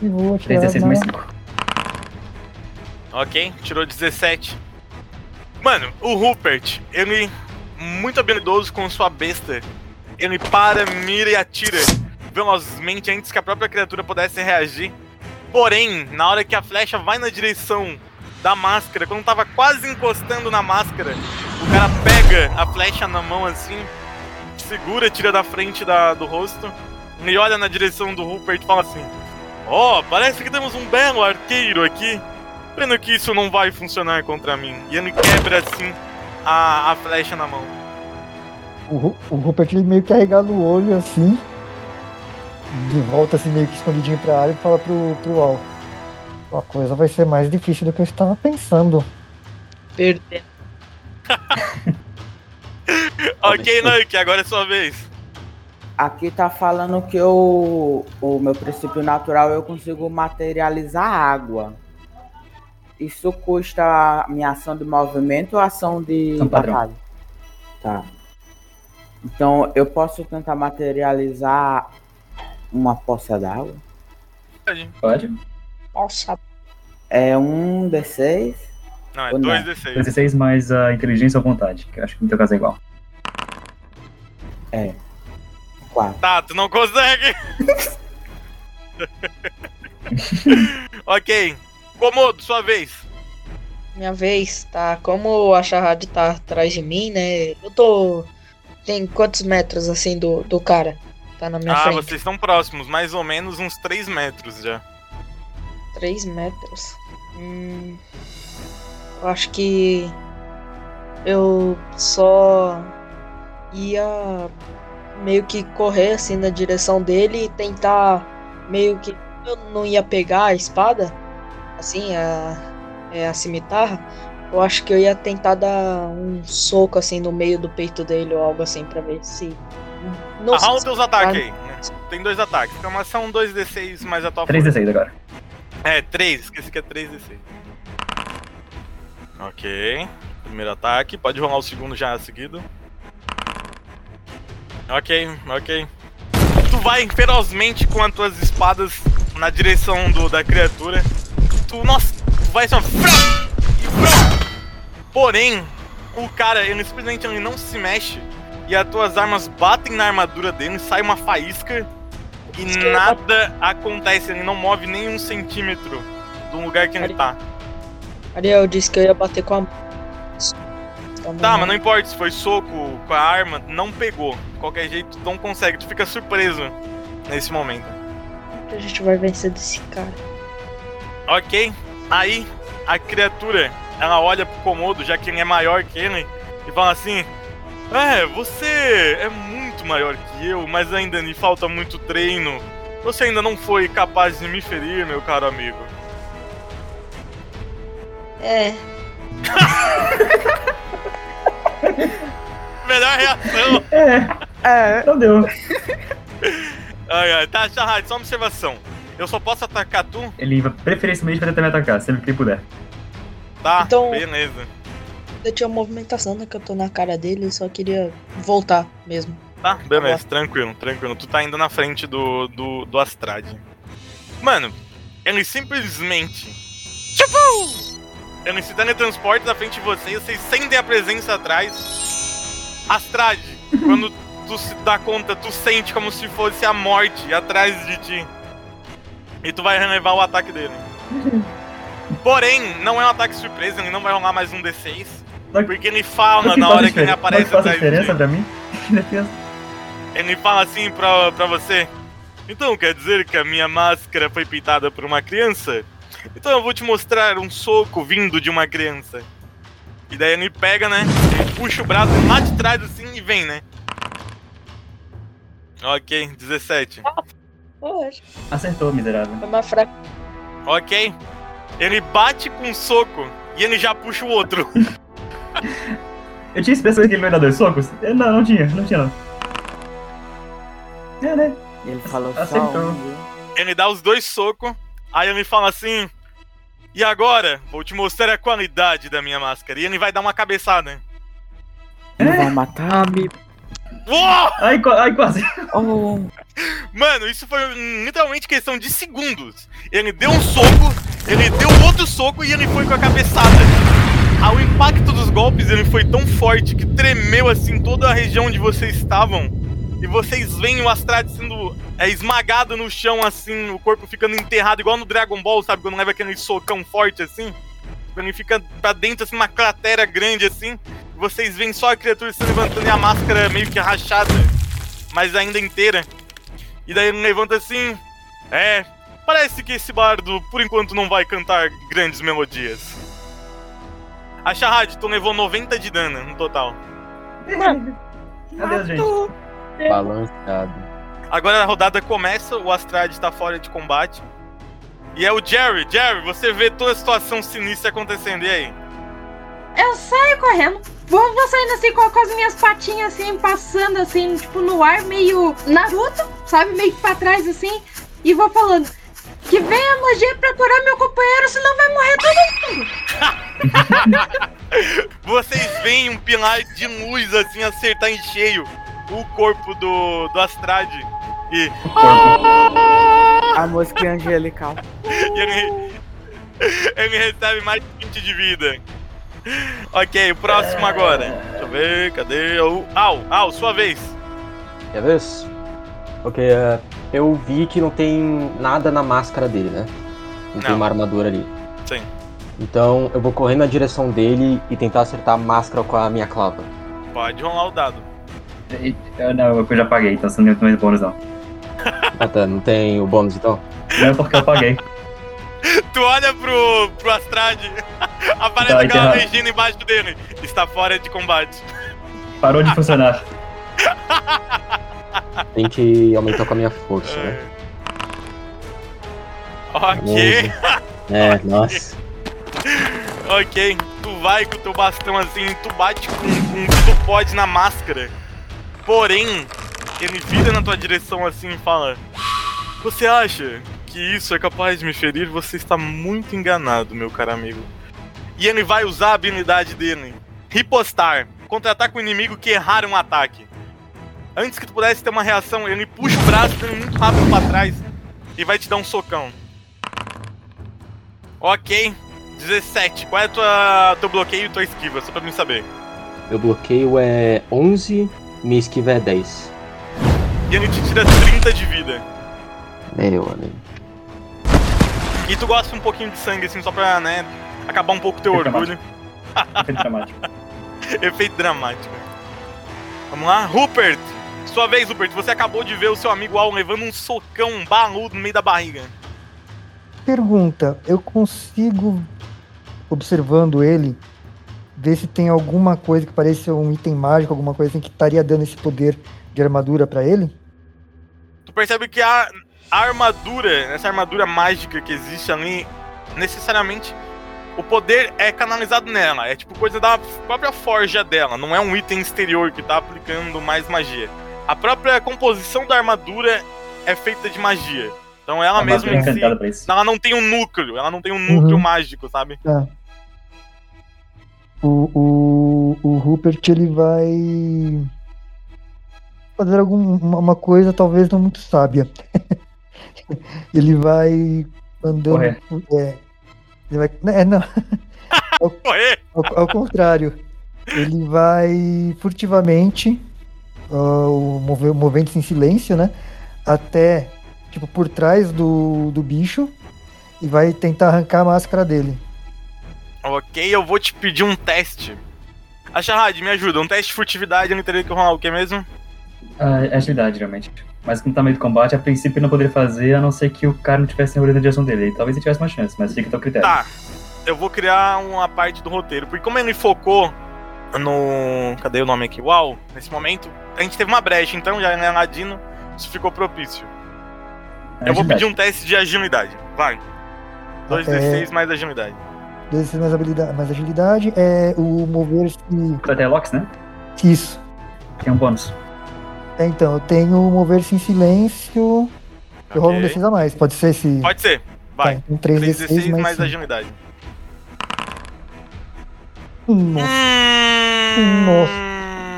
e vou atirar 3d6 na... mais 5. Ok, tirou 17. Mano, o Rupert, ele, muito habilidoso com sua besta, ele para, mira e atira velozmente antes que a própria criatura pudesse reagir. Porém, na hora que a flecha vai na direção da máscara, quando tava quase encostando na máscara, o cara pega a flecha na mão assim, segura, tira da frente da- do rosto Ele olha na direção do Rupert e fala assim: Ó, parece que temos um belo arqueiro aqui. Pena que isso não vai funcionar contra mim. E ele quebra assim a, a flecha na mão. O, o Rupert ele meio carregado o olho assim. De volta assim meio que escondidinho pra área e fala pro, pro Al. A coisa vai ser mais difícil do que eu estava pensando. Perder. ok, Nuke, agora é sua vez. Aqui tá falando que eu, o meu princípio natural eu consigo materializar água. Isso custa minha ação de movimento ou ação de padrão. batalha? Tá. Então eu posso tentar materializar uma poça d'água? Pode? Nossa, É um D6. Não, é Ou não? 2d6. 16 mais a inteligência ou vontade, que eu acho que no teu caso é igual. É. Quatro. Tá, tu não consegue. ok. Comodo, sua vez. minha vez, tá? Como a Shahad tá atrás de mim, né? Eu tô. Tem quantos metros assim do, do cara? Tá na minha ah, frente? vocês estão próximos, mais ou menos uns 3 metros já. 3 metros. Hum, eu acho que eu só ia meio que correr assim na direção dele e tentar meio que eu não ia pegar a espada, assim, a, é, a cimitarra. Eu acho que eu ia tentar dar um soco assim no meio do peito dele ou algo assim pra ver se. Não os se- teus ataques aí. né? Tem dois ataques. Então, mas são 2d6 mais a tua 3d6 agora. É, 3, esqueci que é 3d6. Ok. Primeiro ataque, pode rolar o segundo já seguido. Ok, ok. Tu vai ferozmente com as tuas espadas na direção do, da criatura. Tu, nossa, tu vai só. frau. Porém, o cara, ele simplesmente ele não se mexe. E as tuas armas batem na armadura dele, sai uma faísca. E nada acontece, ele não move nem um centímetro do lugar que ele tá. Ariel disse que eu ia bater com a. Tá, mas não importa se foi soco com a arma, não pegou. De qualquer jeito, não consegue, tu fica surpreso nesse momento. A gente vai vencer desse cara. Ok, aí a criatura, ela olha pro Komodo, já que ele é maior que ele, e fala assim: É, você é muito maior que eu, mas ainda me falta muito treino. Você ainda não foi capaz de me ferir, meu caro amigo. É, Melhor reação. É, É. não deu. Ai, ai, tá, Shahad, só uma observação. Eu só posso atacar tu? Ele preferencialmente vai tentar me atacar, sempre que ele puder. Tá, Então- beleza. eu tinha movimentação, né? Que eu tô na cara dele, só queria voltar mesmo. Tá, beleza, tranquilo, tranquilo. Tu tá indo na frente do, do, do Astrad. Mano, ele simplesmente. Tipo! Ele se teletransporta na frente de vocês, vocês sentem a presença atrás. Astrad, quando tu se dá conta, tu sente como se fosse a morte atrás de ti. E tu vai relevar o ataque dele. Porém, não é um ataque surpresa, ele não vai rolar mais um D6. Não- Porque ele fala na hora que ele diferença- aparece não que faz atrás de ti. diferença pra mim? Ele fala assim pra, pra você. Então quer dizer que a minha máscara foi pintada por uma criança? Então eu vou te mostrar um soco vindo de uma criança. E daí ele pega, né? Ele puxa o braço lá de trás assim e vem, né? Ok, 17. Poxa, Acertou, miserável. foi mais fraco. Ok. Ele bate com um soco e ele já puxa o outro. Eu tinha esperança que ele vai dar dois socos? Eh, Não, não tinha, não tinha não. É, né? Ele falou só Acertou. um, viu? Ele dá os dois socos, aí ele fala assim. E agora, vou te mostrar a qualidade da minha máscara. E ele vai dar uma cabeçada. Ele vai matar. Uou! Ai, ai quase. Oh, Mano, isso foi literalmente questão de segundos. Ele deu um soco, ele deu outro soco e ele foi com a cabeçada. Ah, o impacto dos golpes ele foi tão forte que tremeu assim toda a região onde vocês estavam. E vocês veem o Astrad sendo é, esmagado no chão, assim, o corpo ficando enterrado, igual no Dragon Ball, sabe? Quando leva aquele socão forte assim. Ele fica pra dentro, assim, uma cratera grande assim. E vocês veem só a criatura se levantando e a máscara meio que rachada, mas ainda inteira. E daí ele levanta assim. É, parece que esse bardo por enquanto não vai cantar grandes melodias. A Shahad, tu levou 90 de dano no total. Adeus, gente. Balanceado. Agora a rodada começa, o Astrad tá fora de combate. E é o Jerry. Jerry, você vê toda a situação sinistra acontecendo. E aí? Eu saio correndo. Vou, vou saindo assim com, com as minhas patinhas assim, passando assim, tipo, no ar, meio Naruto, sabe? Meio que pra trás assim. E vou falando. Que venha a magia pra curar meu companheiro, senão vai morrer todo mundo. Vocês veem um pilar de luz assim acertar em cheio o corpo do, do Astrad. E, A música angelical. e ele, ele recebe mais 20 de vida. Ok, o próximo agora. Deixa eu ver, cadê? O Al, Al, sua vez. Quer ver? Ok, é, eu vi que não tem nada na máscara dele, né? Não, tem Não. uma armadura ali. Sim. Então eu vou correr na direção dele e tentar acertar a máscara com a minha clava. Pode rolar o dado. Eu- Não, eu já paguei, então você não tem mais bônus não. Ah tá, não tem o bônus então? Não é porque eu paguei. Tu olha pro, pro Astrad, aparece Tá, aquela legenda embaixo dele. Está fora de combate. Parou de funcionar. Tem que aumentar com a minha força, né? Ok, É, nossa. ok. Tu vai com o teu bastão assim, tu bate com, com o que tu pode na máscara. Porém, ele vira na tua direção assim e fala: Você acha que isso é capaz de me ferir? Você está muito enganado, meu caro amigo. E ele vai usar a habilidade dele: Ripostar contra-ataque o inimigo que errar um ataque. Antes que tu pudesse ter uma reação, ele puxa o braço dele muito rápido pra trás e vai te dar um socão. Ok, 17. Qual é a tua, teu bloqueio e tua esquiva? Só pra mim saber. Meu bloqueio é 11, minha esquiva é 10. E ele te tira 30 de vida. Meu amigo. E tu gosta um pouquinho de sangue, assim, só pra, né, acabar um pouco teu Fica orgulho. Efeito dramático. Efeito dramático. Vamos lá, Rupert. Sua vez, Rupert. Você acabou de ver o seu amigo Al levando um socão, um baludo no meio da barriga. Pergunta, eu consigo, observando ele, ver se tem alguma coisa que pareça um item mágico, alguma coisa assim que estaria dando esse poder de armadura pra ele? Tu percebe que a, a armadura, essa armadura mágica que existe ali, necessariamente o poder é canalizado nela. É tipo coisa da própria forja dela. Não é um item exterior que tá aplicando mais magia. A própria composição da armadura é feita de magia. Então ela mesma armadura é em si, ela não tem um núcleo. Ela não tem um núcleo Uhum. mágico, sabe? O, o, o Rupert ele vai fazer alguma uma coisa talvez não muito sábia. ele vai andando. Correr. É, ele vai, é, não, Correr! ao, ao contrário. Ele vai furtivamente, o move- movendo-se em silêncio, né? Até tipo por trás do, do bicho e vai tentar arrancar a máscara dele. Ok, eu vou te pedir um teste. A Shahad, me ajuda. Um teste de furtividade, eu não teria que rolar o que mesmo? Ah, é agilidade, geralmente. Mas como tá meio de combate, a princípio ele não poderia fazer, a não ser que o cara não tivesse enrolando na direção dele. Talvez ele tivesse uma chance, mas fica a teu critério. Tá, eu vou criar uma parte do roteiro. Porque como ele focou no. Cadê o nome aqui? Uau! Nesse momento, a gente teve uma brecha, então já em Ladino, isso ficou propício. Eu vou pedir um teste de agilidade. Vai. 2d6 mais agilidade. Dois mais habilidade, mais agilidade é o mover-se. Vai ter Lox, né? Isso. Tem um bônus. É, então, eu tenho mover-se em silêncio. Eu rolo um Ok. D6 a mais. Pode ser esse. Pode ser. Vai. Tá, então 3D6 3d6 mais, mais cinco. agilidade. Hum, Nossa. Hum,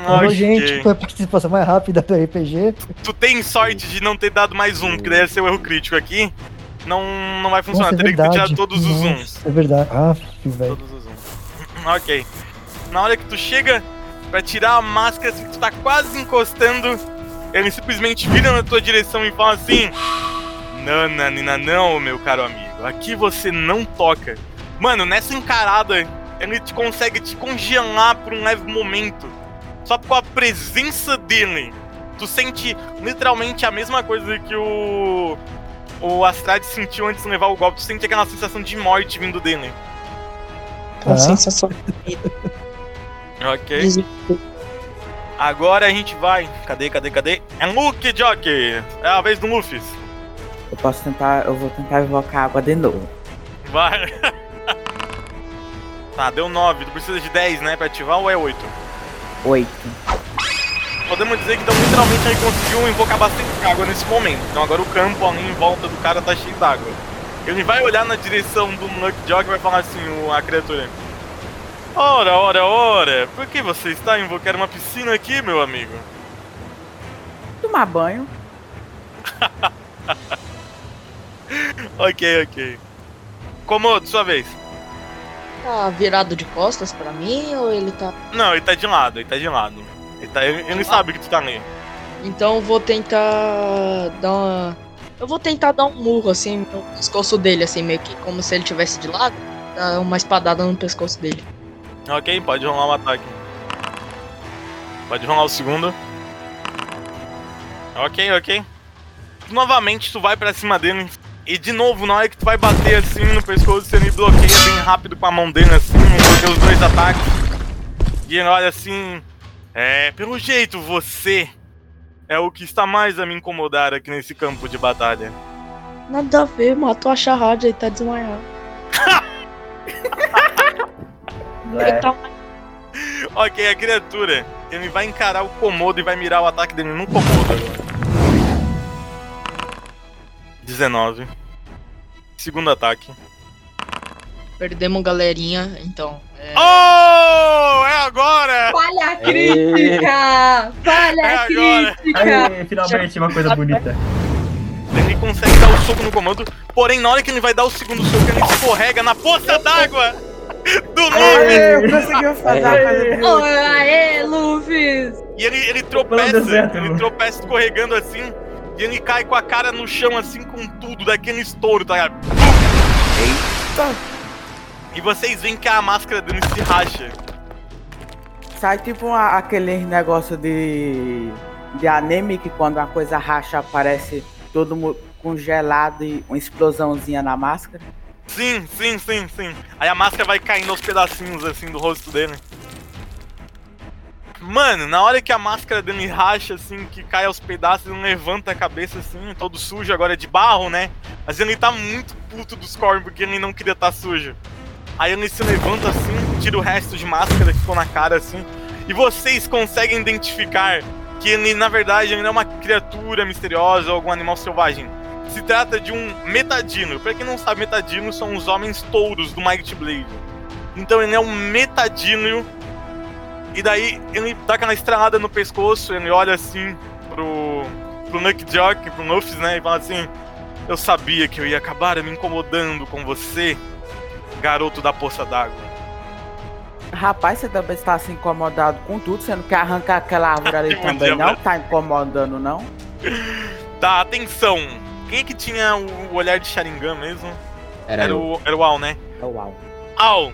Nossa. ok. gente, foi a participação mais rápida do RPG. Tu tem sorte de não ter dado mais um, porque daí ia ser o erro crítico aqui. Não, não vai funcionar. Nossa, é Teria que ter verdade. tirado todos os Nossa, uns. É verdade. Ah, velho. Todos os uns. Ok. Na hora que tu chega pra tirar a máscara, assim, que tu tá quase encostando, ele simplesmente vira na tua direção e fala assim: Não, Nanina, não, meu caro amigo. Aqui você não toca. Mano, nessa encarada, ele te consegue te congelar por um leve momento. Só com a presença dele. tu sente literalmente a mesma coisa que o. O Astrad sentiu antes de levar o golpe. Tu sente aquela sensação de morte vindo dele. Uma Tá. sensação. Ok. Desespero. Agora a gente vai. Cadê, cadê, cadê? É Luke Jockey! É a vez do Luffy. Eu posso tentar. Eu vou tentar invocar água de novo. Vai. tá, deu 9. Tu precisa de 10, né? Pra ativar ou é 8? Oito. Podemos dizer que então literalmente ele conseguiu invocar bastante água nesse momento. Então agora o campo ali em volta do cara tá cheio d'água. Ele vai olhar na direção do Luck Jog e vai falar assim, o- a criatura. Ora, ora, ora, por que você está invocando uma piscina aqui, meu amigo? Tomar banho. Ok, ok. Komodo, sua vez. Tá virado de costas pra mim ou ele tá. Não, ele tá de lado, ele tá de lado. Ele, tá, ele, ele sabe que tu tá ali. Então eu vou tentar dar uma. Eu vou tentar dar um murro assim no pescoço dele, assim, meio que como se ele tivesse de lado. Dar uma espadada no pescoço dele. Ok, pode rolar um ataque. Pode rolar o segundo. Ok, ok. Novamente tu vai pra cima dele. E de novo, na hora que tu vai bater assim no pescoço, você me bloqueia bem rápido com a mão dele assim, bloqueia os dois ataques. E ele olha assim. É, pelo jeito, você é o que está mais a me incomodar aqui nesse campo de batalha. Nada a ver, matou a charrada e tá desmaiado. É, tá Ok, a criatura, ele vai encarar o Komodo e vai mirar o ataque dele no Komodo agora. 19. Segundo ataque. Perdemos galerinha, então. É... Oh! É agora! Falha crítica! Falha É agora. crítica! Aê, finalmente uma coisa bonita. Ele consegue dar o soco no Komodo, porém na hora que ele vai dar o segundo soco, ele escorrega na poça d'água do Luffy! Eu consegui fazer a coisa Oh, aê, Luffy! E ele, ele tropeça, deserto, ele tropeça escorregando assim, e ele cai com a cara no chão assim com tudo, daquele estouro, tá ligado? Eita. E vocês veem que a máscara dele se racha. Sai tipo uma- aquele negócio de. de anime que quando a coisa racha aparece todo mu- congelado e uma explosãozinha na máscara. Sim, sim, sim, sim. Aí a máscara vai caindo aos pedacinhos assim do rosto dele. Mano, na hora que a máscara dele racha, assim, que cai aos pedaços, ele levanta a cabeça assim, todo sujo, agora é de barro, né? Mas ele tá muito puto dos cornos porque ele não queria estar sujo. Aí ele se levanta assim, tira o resto de máscara que ficou na cara assim, e vocês conseguem identificar que ele, na verdade, ele não é uma criatura misteriosa ou algum animal selvagem. Se trata de um metadino. Pra quem não sabe, metadino são os homens touros do Might Blade. Então ele é um metadino. E daí ele dá aquela estralada no pescoço, ele olha assim pro, pro Nuck Jock, pro Nuffs, né? E fala assim: Eu sabia que eu ia acabar me incomodando com você, garoto da poça d'água. Rapaz, você também está se incomodado com tudo, você não quer arrancar aquela árvore ali também, não? Tá incomodando, não? Tá, atenção! Quem é que tinha o, o olhar de Sharingan mesmo? Era, Era o, era o Al, né? É uau. Al,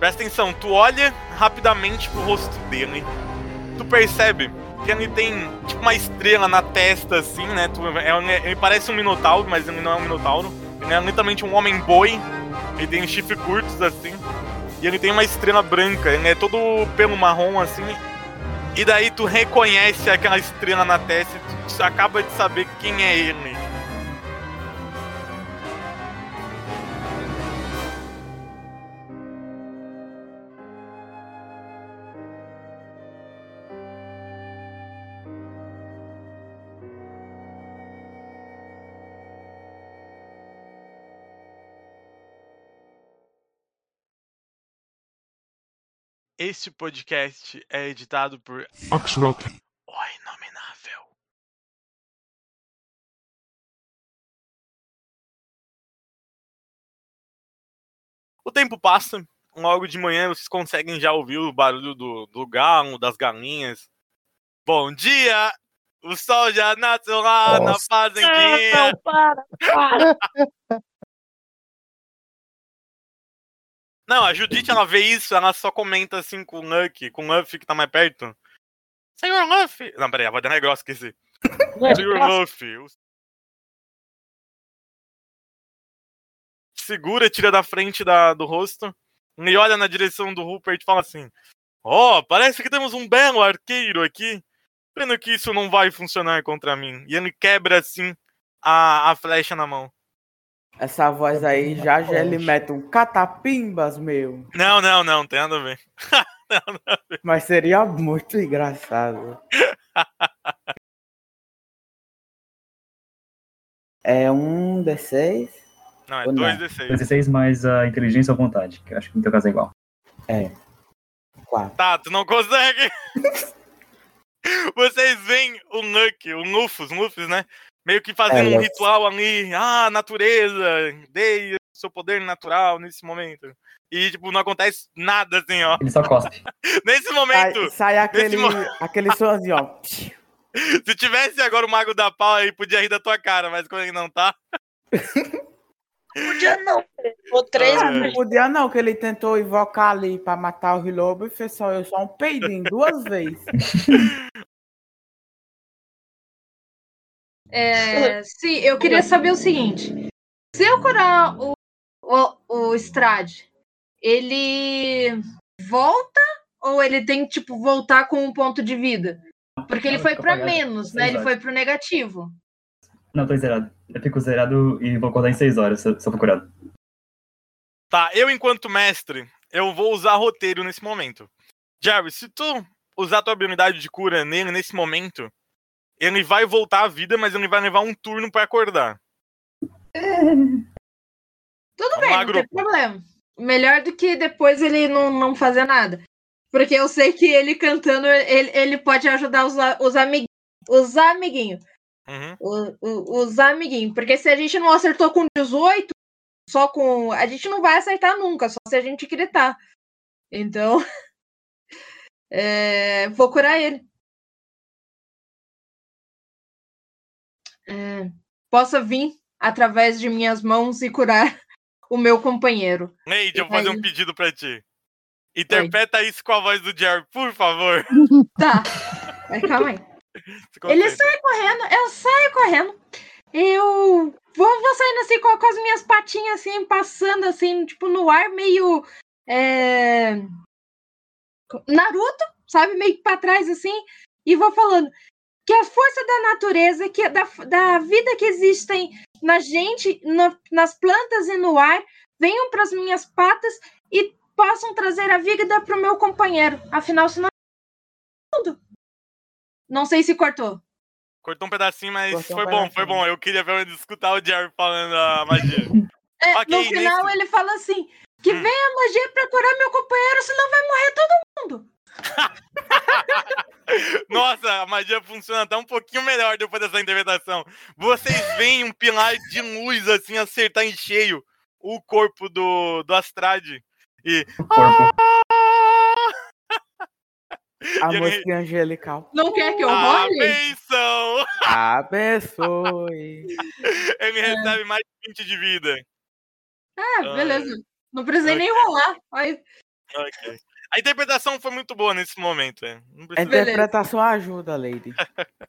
presta atenção, tu olha rapidamente pro rosto dele, tu percebe que ele tem tipo uma estrela na testa, assim, né? Tu, é- ele parece um minotauro, mas ele não é um minotauro. Ele é literalmente um homem boi, ele tem chifres curtos, assim, e ele tem uma estrela branca, ele é todo pelo marrom, assim. E daí tu reconhece aquela estrela na testa e tu acaba de saber quem é ele. Este podcast é editado por Axolot. O Inominável. O tempo passa, logo de manhã vocês conseguem já ouvir o barulho do, do galo, das galinhas. Bom dia! O sol já nasceu lá na Nossa. fazendinha. para, para. Não, a Judite, ela vê isso, ela só comenta assim com o Luck, com o Luffy que tá mais perto. Senhor Luffy! Não, peraí, a voz da negócio, esqueci. Senhor Luffy. o- Segura, tira da frente da, do rosto e olha na direção do Rupert e fala assim: Ó, parece que temos um belo arqueiro aqui. Pena que isso não vai funcionar contra mim. E ele quebra assim a, a flecha na mão. Essa voz aí, já já ele mete um catapimbas, meu. Não, não, não, tem nada a ver. Mas seria muito engraçado. É um D6? Não, é Ou não? 2d6. 16 mais a inteligência ou vontade, que eu acho que no teu caso é igual. É. Quatro. Tá, tu não consegue. Vocês veem o Nuck, o Nufus, Nufus, né? Meio que fazendo É, um ritual ali. Ah, natureza, dei o seu poder natural nesse momento. E, tipo, não acontece nada assim, ó. Ele só cospe. Nesse momento, Sai, sai aquele, mo- aquele somzinho, ó. se tivesse agora o Mago da Pau aí, podia rir da tua cara, mas quando ele não tá. Podia não. Ou três Ah, Não podia não, que ele tentou invocar ali pra matar o Rilobo e fez só, eu só um peidinho duas vezes. É, sim, eu queria saber o seguinte: se eu curar o, o, o Strade, ele volta ou ele tem que tipo voltar com um ponto de vida? Porque ele foi apagada. menos, né? Ele foi pro negativo. Não, tô zerado. Eu fico zerado e vou acordar em 6 horas se eu se eu for curado. Tá, eu enquanto mestre, eu vou usar roteiro nesse momento. Jerry, se tu usar tua habilidade de cura nele nesse momento, ele vai voltar à vida, mas ele vai levar um turno pra acordar. Tudo Vamos bem, não tem problema. Melhor do que depois ele não, não fazer nada. Porque eu sei que ele cantando, ele, ele pode ajudar os, os, amig, os amiguinhos. Uhum. o- o- os amiguinhos. Porque se a gente não acertou com 18, só com. A gente não vai acertar nunca, só se a gente gritar. Então. é, vou curar ele. É, possa vir através de minhas mãos e curar o meu companheiro. Neide, eu vou fazer um pedido pra ti. Oi. Interpreta isso com a voz do Jerry, por favor. Tá. Mas calma aí. Ele sai correndo, eu saio correndo. Eu vou, vou saindo assim com, com as minhas patinhas assim, passando assim, tipo, no ar, meio. é, Naruto, sabe? Meio pra trás assim. E vou falando que a força da natureza, que da, da vida que existem na gente, na- nas plantas e no ar, venham para as minhas patas e possam trazer a vida pro meu companheiro. Afinal, senão. Tudo. Não sei se cortou. Cortou um pedacinho, mas Cortou um foi bom, foi bom. Eu queria ver escutar o Jerry falando a magia. É, Ok, no final nesse- ele fala assim: que Hum. vem a magia pra curar meu companheiro, senão vai morrer todo mundo. Nossa, a magia funciona até um pouquinho melhor depois dessa interpretação. Vocês veem um pilar de luz assim acertar em cheio o corpo do, do Astrade. E. O corpo. A E ele- música angelical. Não quer que eu Ah, role? benção! Abençoe. Ele recebe mais de 20 de vida. Ah, Ah, beleza. Não precisei Ok. nem rolar. Aí, Ok. A interpretação foi muito boa nesse momento. é. A interpretação ajuda, Lady.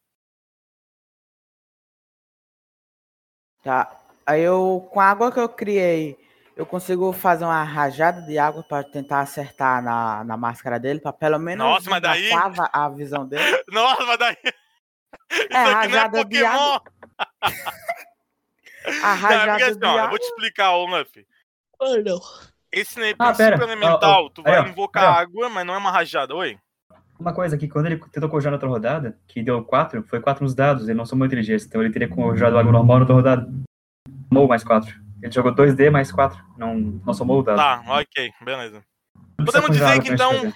Tá. Aí eu, com a água que eu criei, eu consigo fazer uma rajada de água pra tentar acertar na, na máscara dele, pra pelo menos Nossa, mas daí- a visão dele. Nossa, mas daí. Isso aqui não é rajada de Pokémon! água. A Não, é porque rajada assim, de ó, eu água. vou te explicar, ô Luffy. Oh, não. Esse né, Ah, pera. elemental, ó, tu vai aí, ó, invocar aí, água, mas não é uma rajada. Oi? Uma coisa aqui, quando ele tentou conjurar na outra rodada, que deu 4, foi 4 nos dados, ele não somou inteligência, então ele teria conjurado algo normal na outra rodada. Somou mais 4. Ele jogou 2D mais 4, não, não somou o dado. Tá, ok, beleza. Podemos dizer que então- fazer.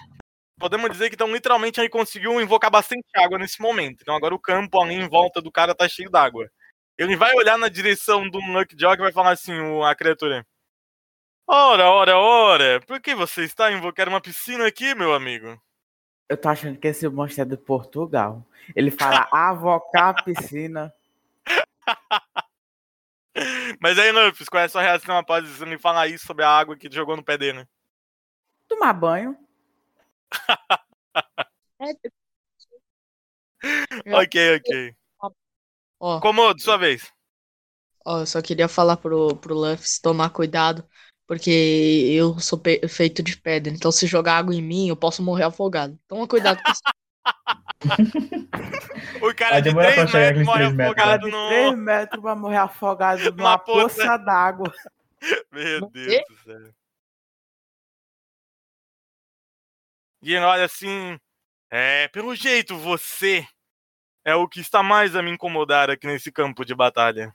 Podemos dizer que então, literalmente, ele conseguiu invocar bastante água nesse momento. Então agora o campo ali em volta do cara tá cheio d'água. Ele vai olhar na direção do Lucky Jog e vai falar assim, a criatura. Ora, ora, ora, por que você está invocando uma piscina aqui, meu amigo? Eu tô achando que esse monstro é de Portugal. Ele fala avocar a piscina. Mas aí, Luffy, qual é a sua reação após ele falar isso sobre a água que jogou no pé dele? Tomar banho. É, Ok, ok. Ó, Comodo, sua vez. ó, eu só queria falar pro, pro Luffy tomar cuidado, porque eu sou feito de pedra, então se jogar água em mim, eu posso morrer afogado. Toma cuidado com isso. O cara de demorar 3 pra chegar metros morre três metros, afogado no. 3 metros vai morrer afogado Uma numa poça. poça d'água. Meu Deus do céu. E ele olha assim. É, pelo jeito, você é o que está mais a me incomodar aqui nesse campo de batalha.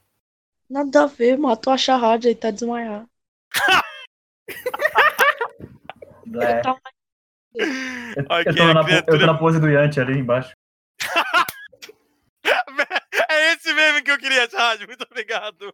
Nada a ver, matou a charrada e tá desmaiado. Blé. Tá- Eu, tô na, eu tô pose do Yanti ali embaixo. É esse meme que eu queria, Chad. Muito obrigado.